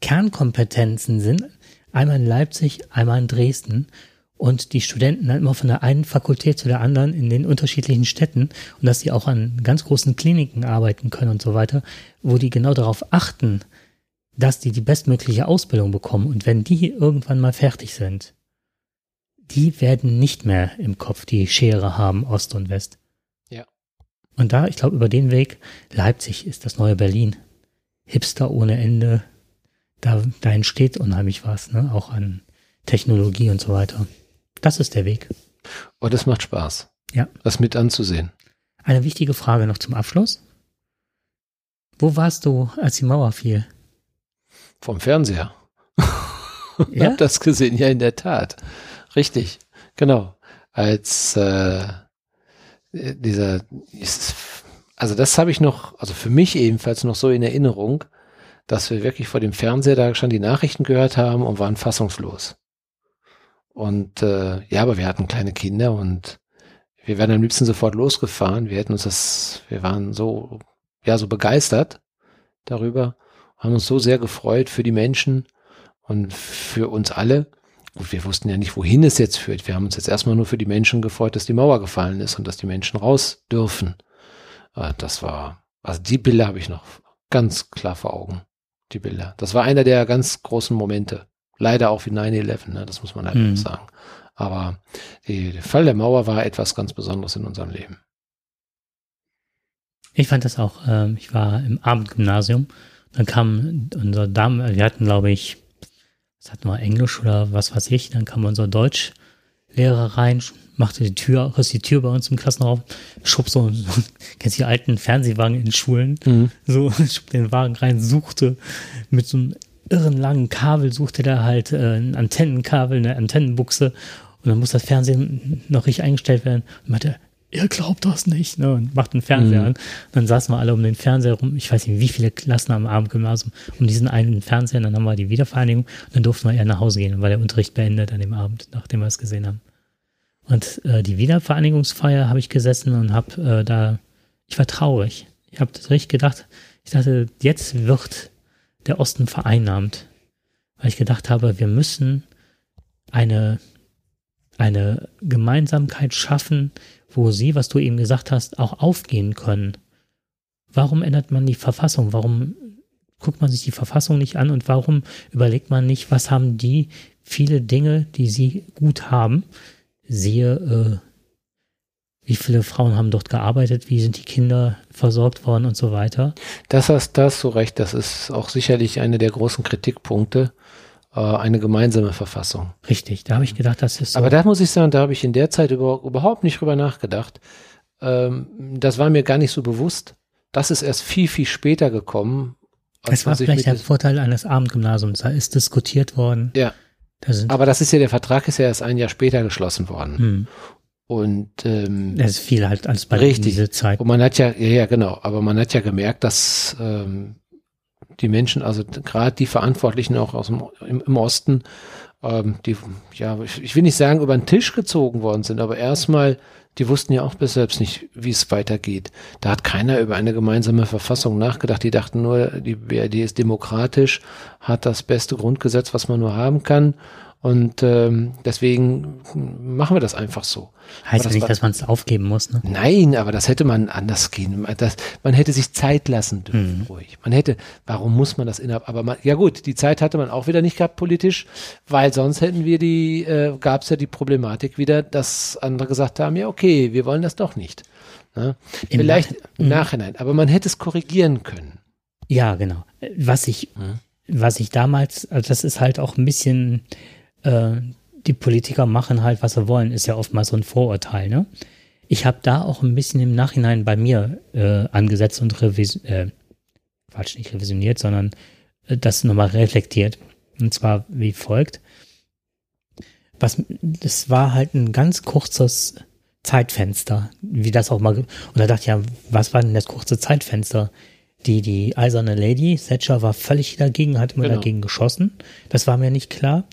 Kernkompetenzen sind. Einmal in Leipzig, einmal in Dresden. Und die Studenten dann immer von der einen Fakultät zu der anderen in den unterschiedlichen Städten und dass sie auch an ganz großen Kliniken arbeiten können und so weiter, wo die genau darauf achten, dass die die bestmögliche Ausbildung bekommen. Und wenn die irgendwann mal fertig sind, die werden nicht mehr im Kopf die Schere haben, Ost und West. Ja. Und da, ich glaube, über den Weg, Leipzig ist das neue Berlin. Hipster ohne Ende. Da, da entsteht unheimlich was, ne? Auch an Technologie und so weiter. Das ist der Weg. Und es macht Spaß. Ja. Das mit anzusehen. Eine wichtige Frage noch zum Abschluss. Wo warst du, als die Mauer fiel? Vom Fernseher. (laughs) Ja? Hab das gesehen, ja, in der Tat. Richtig. Genau. Als äh, dieser, also das habe ich noch, also für mich ebenfalls noch so in Erinnerung, dass wir wirklich vor dem Fernseher da schon die Nachrichten gehört haben und waren fassungslos. Und äh, ja, aber wir hatten kleine Kinder und wir wären am liebsten sofort losgefahren. Wir hätten uns das, wir waren so, ja, so begeistert darüber, haben uns so sehr gefreut für die Menschen und für uns alle. Gut, wir wussten ja nicht, wohin es jetzt führt. Wir haben uns jetzt erstmal nur für die Menschen gefreut, dass die Mauer gefallen ist und dass die Menschen raus dürfen. Äh, Das war, also die Bilder habe ich noch ganz klar vor Augen. Die Bilder. Das war einer der ganz großen Momente. Leider auch wie 9-11, ne? das muss man halt Mhm. sagen. Aber die, der Fall der Mauer war etwas ganz Besonderes in unserem Leben. Ich fand das auch, ähm, ich war im Abendgymnasium, dann kam unser Dame, wir hatten glaube ich, was hatten wir, Englisch oder was weiß ich, dann kam unser Deutschlehrer rein, machte die Tür, riss die Tür bei uns im Klassenraum, schob so, so (laughs) kennst du die alten Fernsehwagen in Schulen, so, (laughs) schob den Wagen rein, suchte mit so einem irren langen Kabel, suchte der halt äh, ein Antennenkabel, eine Antennenbuchse. Und dann muss das Fernsehen noch richtig eingestellt werden. Und meinte, ihr glaubt das nicht, ne? Und macht den Fernseher Mhm. an. Dann saßen wir alle um den Fernseher rum. Ich weiß nicht, wie viele Klassen am Abendgymnasium um diesen einen Fernseher. Dann haben wir die Wiedervereinigung und dann durften wir eher nach Hause gehen. Dann war der Unterricht beendet an dem Abend, nachdem wir es gesehen haben. Und äh, die Wiedervereinigungsfeier habe ich gesessen und habe äh, da, ich war traurig. Ich habe das richtig gedacht. Ich dachte, jetzt wird der Osten vereinnahmt. Weil ich gedacht habe, wir müssen eine, eine Gemeinsamkeit schaffen, wo sie, was du eben gesagt hast, auch aufgehen können. Warum ändert man die Verfassung? Warum guckt man sich die Verfassung nicht an und warum überlegt man nicht, was haben die viele Dinge, die sie gut haben? Siehe, äh, wie viele Frauen haben dort gearbeitet, wie sind die Kinder versorgt worden und so weiter. Das hast so recht, das ist auch sicherlich einer der großen Kritikpunkte, äh, eine gemeinsame Verfassung. Richtig, da habe ich gedacht, das ist so. Aber da muss ich sagen, da habe ich in der Zeit über, überhaupt nicht drüber nachgedacht. Ähm, das war mir gar nicht so bewusst. Das ist erst viel, viel später gekommen. Es war vielleicht der Vorteil eines Abendgymnasiums, da ist diskutiert worden. Ja. Da Aber das ist ja, der Vertrag ist ja erst ein Jahr später geschlossen worden. Hm. Und ähm, ist viel halt als bei richtig. diese Zeit. Und man hat ja, ja, ja, genau, aber man hat ja gemerkt, dass ähm, die Menschen, also gerade die Verantwortlichen auch aus dem im, im Osten, ähm, die, ja, ich, ich will nicht sagen, über den Tisch gezogen worden sind, aber erstmal die wussten ja auch bis selbst nicht, wie es weitergeht. Da hat keiner über eine gemeinsame Verfassung nachgedacht. Die dachten nur, die BRD ist demokratisch, hat das beste Grundgesetz, was man nur haben kann und ähm, deswegen machen wir das einfach so. Heißt das nicht, war, dass man es aufgeben muss, ne? Nein, aber das hätte man anders gehen. Das, man hätte sich Zeit lassen dürfen, mhm. ruhig. Man hätte, warum muss man das innerhalb? Aber man, ja gut, die Zeit hatte man auch wieder nicht gehabt politisch, weil sonst hätten wir die, äh, gab es ja die Problematik wieder, dass andere gesagt haben, ja okay, wir wollen das doch nicht. Ne? Vielleicht Nach im mhm. Nachhinein, aber man hätte es korrigieren können. Ja, genau. Was ich, mhm. was ich damals, also das ist halt auch ein bisschen äh, die Politiker machen halt, was sie wollen, ist ja oftmals so ein Vorurteil. Ne? Ich habe da auch ein bisschen im Nachhinein bei mir äh, angesetzt und revis äh, Quatsch, nicht revisioniert, sondern äh, das nochmal reflektiert. Und zwar wie folgt. Was, das war halt ein ganz kurzes Zeitfenster, wie das auch mal, und da dachte ich ja, was war denn das kurze Zeitfenster? Die, die eiserne Lady, Thatcher war völlig dagegen, hat immer genau. dagegen geschossen. Das war mir nicht klar.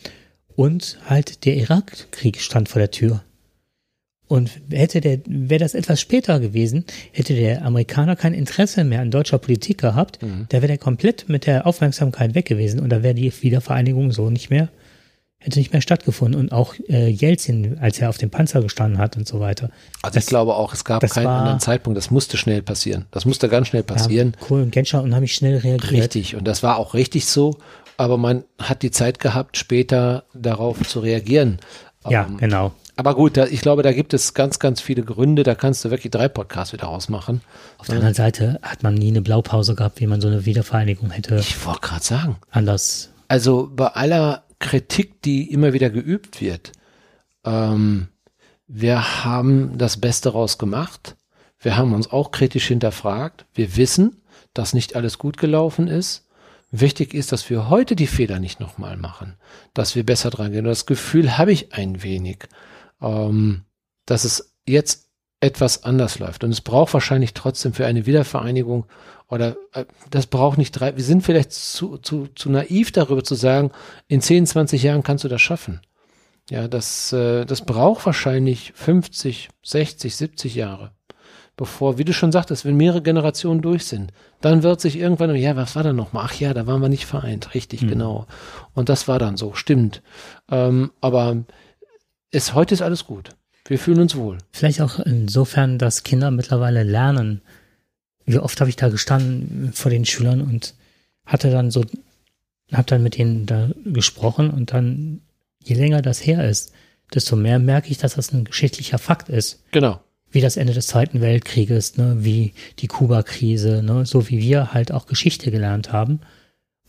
Und halt der Irakkrieg stand vor der Tür. Und hätte der, wäre das etwas später gewesen, hätte der Amerikaner kein Interesse mehr an deutscher Politik gehabt, mhm. da wäre der komplett mit der Aufmerksamkeit weg gewesen und da wäre die Wiedervereinigung so nicht mehr, hätte nicht mehr stattgefunden. Und auch äh, Jelzin, als er auf dem Panzer gestanden hat und so weiter. Also das, ich glaube auch, es gab keinen war, anderen Zeitpunkt, das musste schnell passieren. Das musste ganz schnell passieren. Ja, cool, und Genscher unheimlich schnell reagiert. Richtig, und das war auch richtig so aber man hat die Zeit gehabt, später darauf zu reagieren. Ja, ähm, genau. Aber gut, da, ich glaube, da gibt es ganz, ganz viele Gründe. Da kannst du wirklich drei Podcasts wieder ausmachen. Auf der anderen Seite hat man nie eine Blaupause gehabt, wie man so eine Wiedervereinigung hätte. Ich wollte gerade sagen. Anders. Also bei aller Kritik, die immer wieder geübt wird, ähm, wir haben das Beste rausgemacht. Wir haben uns auch kritisch hinterfragt. Wir wissen, dass nicht alles gut gelaufen ist. Wichtig ist, dass wir heute die Fehler nicht nochmal machen, dass wir besser dran gehen. Das Gefühl habe ich ein wenig, ähm, dass es jetzt etwas anders läuft. Und es braucht wahrscheinlich trotzdem für eine Wiedervereinigung oder äh, das braucht nicht drei. Wir sind vielleicht zu, zu, zu naiv darüber zu sagen, in 10, 20 Jahren kannst du das schaffen. Ja, das, äh, das braucht wahrscheinlich 50, 60, 70 Jahre bevor, wie du schon sagtest, wenn mehrere Generationen durch sind, dann wird sich irgendwann, ja, was war da nochmal? Ach ja, da waren wir nicht vereint, richtig, mhm. genau. Und das war dann so, stimmt. Ähm, aber es, heute ist alles gut. Wir fühlen uns wohl. Vielleicht auch insofern, dass Kinder mittlerweile lernen. Wie oft habe ich da gestanden vor den Schülern und hatte dann so, habe dann mit denen da gesprochen und dann, je länger das her ist, desto mehr merke ich, dass das ein geschichtlicher Fakt ist. Genau wie das Ende des Zweiten Weltkrieges, ne, wie die Kuba-Krise, ne, so wie wir halt auch Geschichte gelernt haben.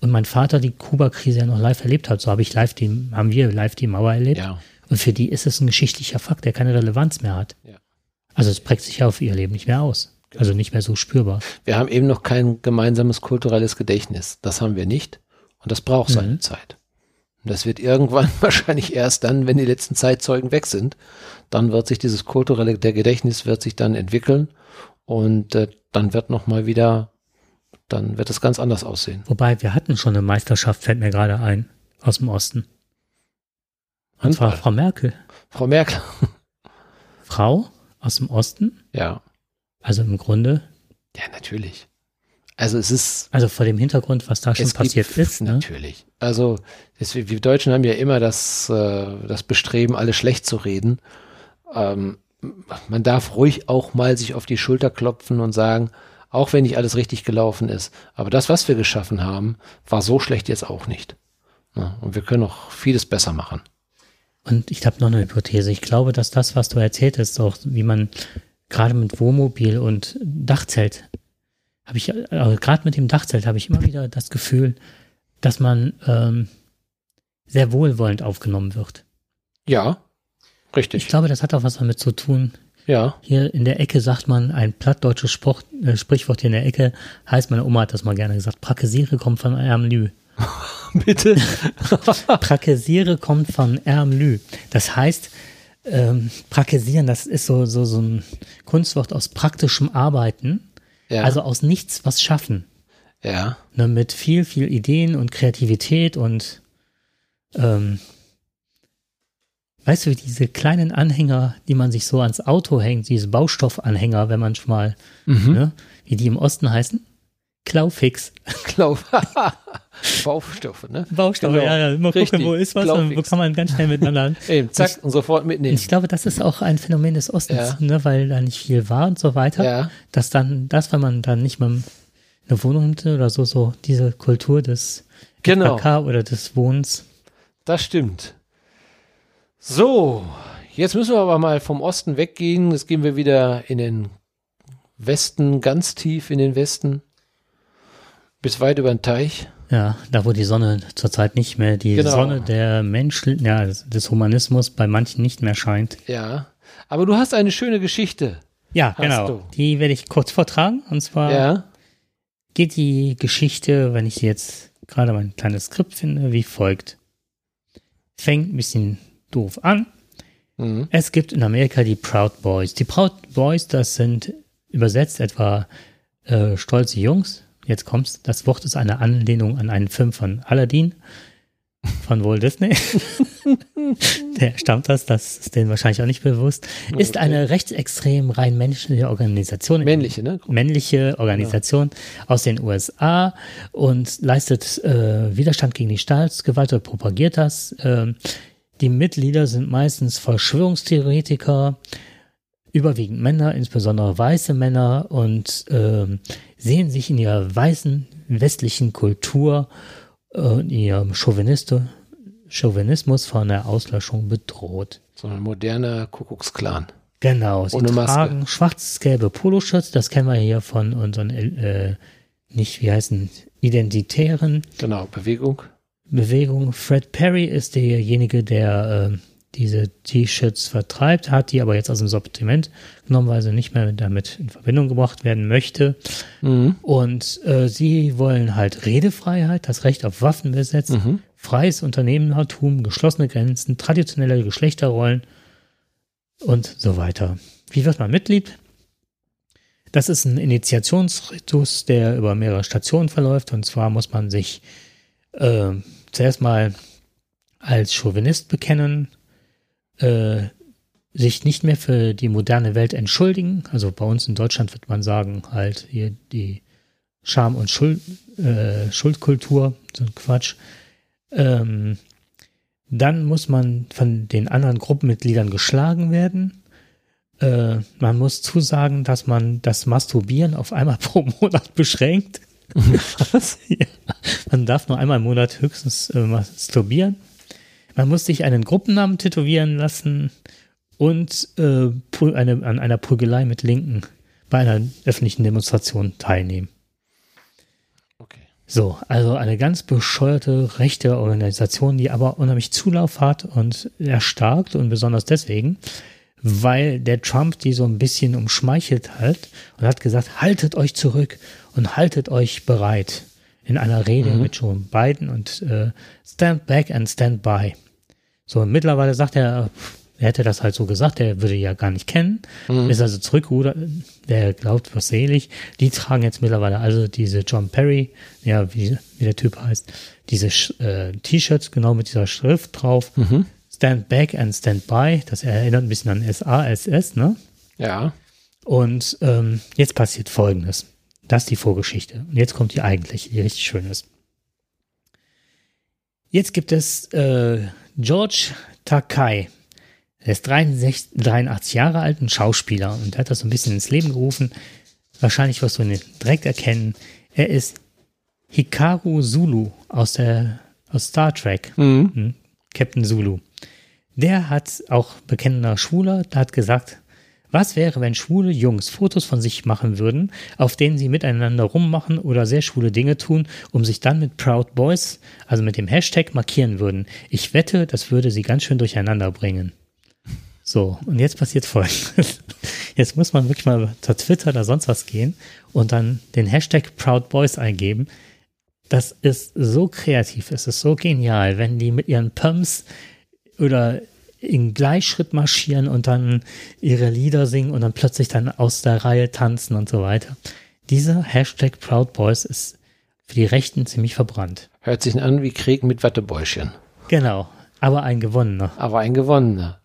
Und mein Vater die Kuba-Krise ja noch live erlebt hat, so habe ich live die, haben wir live die Mauer erlebt. Ja. Und für die ist es ein geschichtlicher Fakt, der keine Relevanz mehr hat. Ja. Also es prägt sich ja auf ihr Leben nicht mehr aus. Genau. Also nicht mehr so spürbar. Wir haben eben noch kein gemeinsames kulturelles Gedächtnis. Das haben wir nicht. Und das braucht seine mhm. Zeit. Und das wird irgendwann (laughs) wahrscheinlich erst dann, wenn die letzten Zeitzeugen weg sind, dann wird sich dieses kulturelle, der Gedächtnis wird sich dann entwickeln und äh, dann wird nochmal wieder, dann wird es ganz anders aussehen. Wobei, wir hatten schon eine Meisterschaft, fällt mir gerade ein, aus dem Osten. Und zwar Frau Merkel. Frau Merkel. (laughs) Frau aus dem Osten? Ja. Also im Grunde. Ja, natürlich. Also es ist. Also vor dem Hintergrund, was da schon passiert gibt, ist. Ne? Natürlich. Also wir Deutschen haben ja immer das, äh, das Bestreben, alle schlecht zu reden. Ähm, man darf ruhig auch mal sich auf die Schulter klopfen und sagen, auch wenn nicht alles richtig gelaufen ist. Aber das, was wir geschaffen haben, war so schlecht jetzt auch nicht. Ja, und wir können noch vieles besser machen. Und ich habe noch eine Hypothese. Ich glaube, dass das, was du erzählt hast, auch wie man gerade mit Wohnmobil und Dachzelt, habe ich, äh, gerade mit dem Dachzelt habe ich immer wieder das Gefühl, dass man ähm, sehr wohlwollend aufgenommen wird. Ja, richtig. Ich glaube, das hat auch was damit zu tun. ja, Hier in der Ecke sagt man ein plattdeutsches Spruch, äh, Sprichwort hier in der Ecke, heißt meine Oma hat das mal gerne gesagt, Prakesiere kommt von Ärmlü. (laughs) bitte. (laughs) Prakesiere kommt von Ärmlü. Das heißt, ähm, Prakesieren, das ist so, so, so ein Kunstwort aus praktischem Arbeiten, Ja, also aus nichts was schaffen. ja, Ne, mit viel, viel Ideen und Kreativität und ähm, weißt du, diese kleinen Anhänger, die man sich so ans Auto hängt, diese Baustoffanhänger, wenn man schon mal, mhm. ne, wie die im Osten heißen? Klaufix. Glaub. (laughs) (laughs) Baustoffe, ne? Baustoffe, Genau. ja, ja, immer gucken, Richtig. wo ist was und wo Klaufix. kann man ganz schnell miteinander. (laughs) Eben, zack, und sofort Und mitnehmen. ich glaube, das ist auch ein Phänomen des Ostens, Ja. ne, weil da nicht viel war und so weiter. Ja, Dass dann, das, wenn man dann nicht mal eine Wohnung hatte oder so, so diese Kultur des genau. AK oder des Wohnens. Das stimmt. So, jetzt müssen wir aber mal vom Osten weggehen. Jetzt gehen wir wieder in den Westen, ganz tief in den Westen. Bis weit über den Teich. Ja, da wo die Sonne zurzeit nicht mehr, die Genau. Sonne der Menschen, ja, des- Humanismus bei manchen nicht mehr scheint. Ja. Aber du hast eine schöne Geschichte. Ja, genau. du. Die werde ich kurz vortragen. Und zwar Ja. geht die Geschichte, wenn ich jetzt gerade mein kleines Skript finde, wie folgt. Fängt ein bisschen doof an. Mhm. Es gibt in Amerika die Proud Boys. Die Proud Boys, das sind übersetzt etwa äh, stolze Jungs. Jetzt kommt's. Das Wort ist eine Anlehnung an einen Film von Aladdin von Walt Disney. (laughs) Der stammt das, das ist denen wahrscheinlich auch nicht bewusst. Ist eine rechtsextrem rein männliche Organisation. Männliche, ne? Männliche Organisation aus den USA und leistet äh, Widerstand gegen die Staatsgewalt oder propagiert das. Ähm, die Mitglieder sind meistens Verschwörungstheoretiker, überwiegend Männer, insbesondere weiße Männer und ähm, sehen sich in ihrer weißen westlichen Kultur äh, und ihrem Chauviniste, Chauvinismus von der Auslöschung bedroht. So ein moderner Kuckucksklan. Genau, sie Ohne Maske. tragen schwarz-gelbe Poloshirts, das kennen wir hier von unseren, äh, nicht, wie heißen, identitären Genau, Bewegung. Bewegungen. Fred Perry ist derjenige, der äh, diese T-Shirts vertreibt, hat die aber jetzt aus dem Sortiment genommen, weil sie nicht mehr damit in Verbindung gebracht werden möchte. Mhm. Und äh, sie wollen halt Redefreiheit, das Recht auf Waffenbesitz, Mhm. freies Unternehmertum, geschlossene Grenzen, traditionelle Geschlechterrollen und so weiter. Wie wird man Mitglied? Das ist ein Initiationsritus, der über mehrere Stationen verläuft. Und zwar muss man sich äh, zuerst mal als Chauvinist bekennen, äh, sich nicht mehr für die moderne Welt entschuldigen. Also bei uns in Deutschland wird man sagen, halt hier die Scham- und Schuld, äh, Schuldkultur, so ein Quatsch. Ähm, dann muss man von den anderen Gruppenmitgliedern geschlagen werden. Äh, man muss zusagen, dass man das Masturbieren auf einmal (laughs) pro Monat beschränkt. (laughs) Was? Ja. Man darf nur einmal im Monat höchstens äh, masturbieren. Man muss sich einen Gruppennamen tätowieren lassen und äh, eine, an einer Prügelei mit Linken bei einer öffentlichen Demonstration teilnehmen. Okay. So, also eine ganz bescheuerte rechte Organisation, die aber unheimlich Zulauf hat und erstarkt und besonders deswegen, weil der Trump die so ein bisschen umschmeichelt hat und hat gesagt, haltet euch zurück und haltet euch bereit in einer Rede Mhm. mit Joe Biden und äh, stand back and stand by. So, und mittlerweile sagt er, er hätte das halt so gesagt, er würde ja gar nicht kennen, Mhm. ist also zurückgerudert, der glaubt was selig. Die tragen jetzt mittlerweile also diese John Perry, ja, wie, wie der Typ heißt, diese äh, T-Shirts genau mit dieser Schrift drauf. Mhm. Stand back and stand by. Das erinnert ein bisschen an SASS, ne? Ja. Und ähm, jetzt passiert Folgendes. Das ist die Vorgeschichte. Und jetzt kommt die eigentliche, die richtig schön ist. Jetzt gibt es äh, George Takai. Er ist 63, 83 Jahre alt, ein Schauspieler. Und er hat das so ein bisschen ins Leben gerufen. Wahrscheinlich wirst du ihn direkt erkennen. Er ist Hikaru Zulu aus der aus Star Trek. Mhm. Captain Zulu. Der hat auch bekennender Schwuler, der hat gesagt, was wäre, wenn schwule Jungs Fotos von sich machen würden, auf denen sie miteinander rummachen oder sehr schwule Dinge tun, um sich dann mit Proud Boys, also mit dem Hashtag, markieren würden? Ich wette, das würde sie ganz schön durcheinander bringen. So, und jetzt passiert folgendes. (laughs) Jetzt muss man wirklich mal zur Twitter oder sonst was gehen und dann den Hashtag Proud Boys eingeben. Das ist so kreativ, es ist so genial, wenn die mit ihren Pumps oder in Gleichschritt marschieren und dann ihre Lieder singen und dann plötzlich dann aus der Reihe tanzen und so weiter. Dieser Hashtag Proud Boys ist für die Rechten ziemlich verbrannt. Hört sich an wie Krieg mit Wattebäuschen. Genau, aber ein gewonnener. Aber ein gewonnener.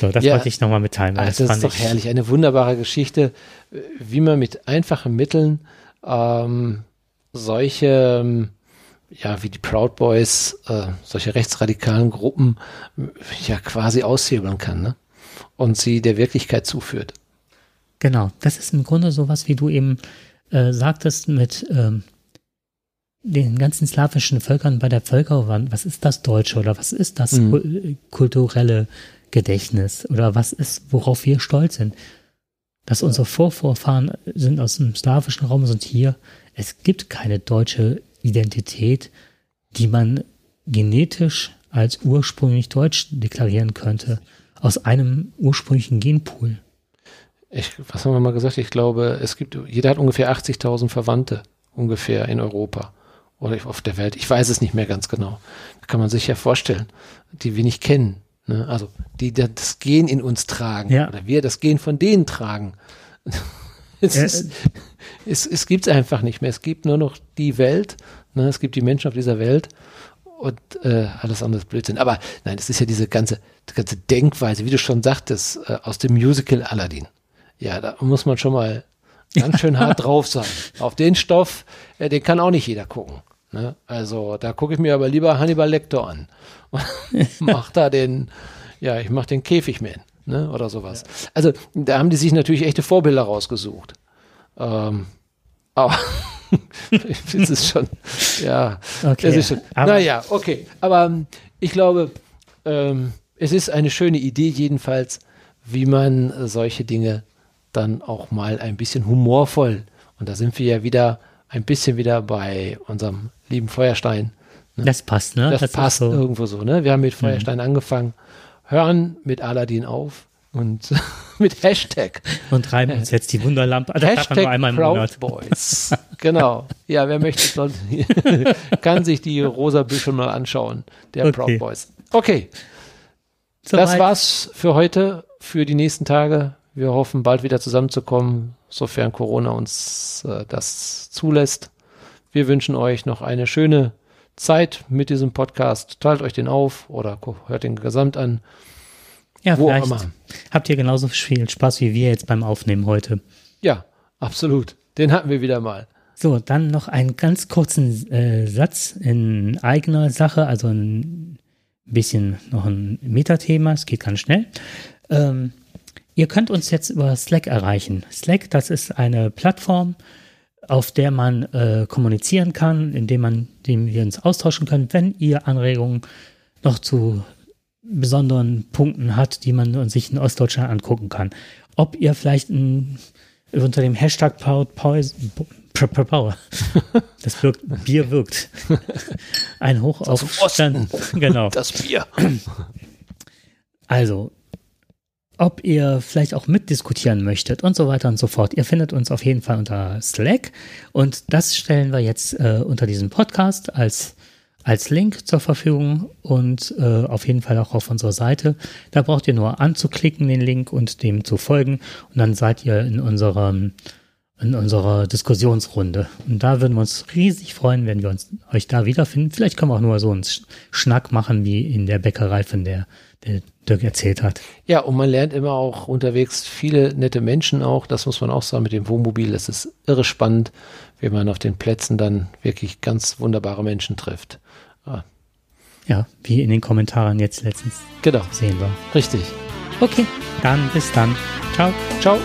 So, das ja, wollte ich nochmal mitteilen. Also das, das ist doch herrlich. Eine wunderbare Geschichte, wie man mit einfachen Mitteln ähm, solche ähm, ja, wie die Proud Boys, äh, solche rechtsradikalen Gruppen ja quasi aushebeln kann, ne? Und sie der Wirklichkeit zuführt. Genau, das ist im Grunde sowas, wie du eben äh, sagtest mit ähm, den ganzen slawischen Völkern bei der Völkerwand. Was ist das Deutsche oder was ist das mhm. kulturelle Gedächtnis oder was ist, worauf wir stolz sind? Dass unsere Vorvorfahren sind aus dem slawischen Raum, sind hier. Es gibt keine deutsche Identität, die man genetisch als ursprünglich deutsch deklarieren könnte, aus einem ursprünglichen Genpool. Ich, was haben wir mal gesagt? Ich glaube, es gibt, jeder hat ungefähr 80.000 Verwandte ungefähr in Europa oder auf der Welt. Ich weiß es nicht mehr ganz genau. Da kann man sich ja vorstellen, die wir nicht kennen. Ne? Also, die das Gen in uns tragen. Ja. Oder wir das Gen von denen tragen. (laughs) es, ja. ist, es, es gibt es einfach nicht mehr. Es gibt nur noch die Welt. Ne? Es gibt die Menschen auf dieser Welt und äh, alles andere ist Blödsinn. Aber nein, es ist ja diese ganze, die ganze Denkweise, wie du schon sagtest, äh, aus dem Musical Aladdin. Ja, da muss man schon mal ganz schön (laughs) hart drauf sein. Auf den Stoff, äh, den kann auch nicht jeder gucken. Ne? Also da gucke ich mir aber lieber Hannibal Lecter an und (laughs) mach da den, ja, ich mach den Käfigman ne? oder sowas. Ja. Also da haben die sich natürlich echte Vorbilder rausgesucht. Ähm, aber (laughs) es ist schon, ja, okay. es ist schon, aber, naja, okay. Aber ähm, ich glaube, ähm, es ist eine schöne Idee jedenfalls, wie man äh, solche Dinge dann auch mal ein bisschen humorvoll, und da sind wir ja wieder ein bisschen wieder bei unserem lieben Feuerstein. Ne? Das passt, ne? Das, das passt so. irgendwo so, ne? Wir haben mit mhm. Feuerstein mhm. angefangen, hören mit Aladdin auf und (laughs) mit Hashtag. Und reiben uns jetzt die Wunderlampe. Also Hashtag einmal im Proud Monat. Boys. Genau. Ja, wer möchte, (laughs) kann sich die rosa Büsche mal anschauen. Der okay. Proud Boys. Okay. So das weit. war's für heute, für die nächsten Tage. Wir hoffen, bald wieder zusammenzukommen, sofern Corona uns äh, das zulässt. Wir wünschen euch noch eine schöne Zeit mit diesem Podcast. Teilt euch den auf oder hört den gesamt an. Ja, Wo vielleicht habt ihr genauso viel Spaß wie wir jetzt beim Aufnehmen heute. Ja, absolut. Den hatten wir wieder mal. So, dann noch einen ganz kurzen äh, Satz in eigener Sache, also ein bisschen noch ein Metathema, es geht ganz schnell. Ähm, ihr könnt uns jetzt über Slack erreichen. Slack, das ist eine Plattform, auf der man äh, kommunizieren kann, indem man, dem wir uns austauschen können, wenn ihr Anregungen noch zu besonderen Punkten hat, die man sich in Ostdeutschland angucken kann. Ob ihr vielleicht ein, unter dem Hashtag Power, Power, (laughs) das wirkt, Bier wirkt. Ein Hoch auf Osten. Genau. Das Bier. Also, ob ihr vielleicht auch mitdiskutieren möchtet und so weiter und so fort. Ihr findet uns auf jeden Fall unter Slack und das stellen wir jetzt äh, unter diesem Podcast als als Link zur Verfügung und äh, auf jeden Fall auch auf unserer Seite. Da braucht ihr nur anzuklicken, den Link und dem zu folgen und dann seid ihr in unserem in unserer Diskussionsrunde. Und da würden wir uns riesig freuen, wenn wir uns euch da wiederfinden. Vielleicht können wir auch nur so einen Schnack machen, wie in der Bäckerei, von der der Dirk erzählt hat. Ja, und man lernt immer auch unterwegs viele nette Menschen auch. Das muss man auch sagen mit dem Wohnmobil. Das ist irre spannend, wie man auf den Plätzen dann wirklich ganz wunderbare Menschen trifft. Ah. Ja, wie in den Kommentaren jetzt letztens genau. sehen wir. Richtig. Okay, dann bis dann. Ciao. Ciao.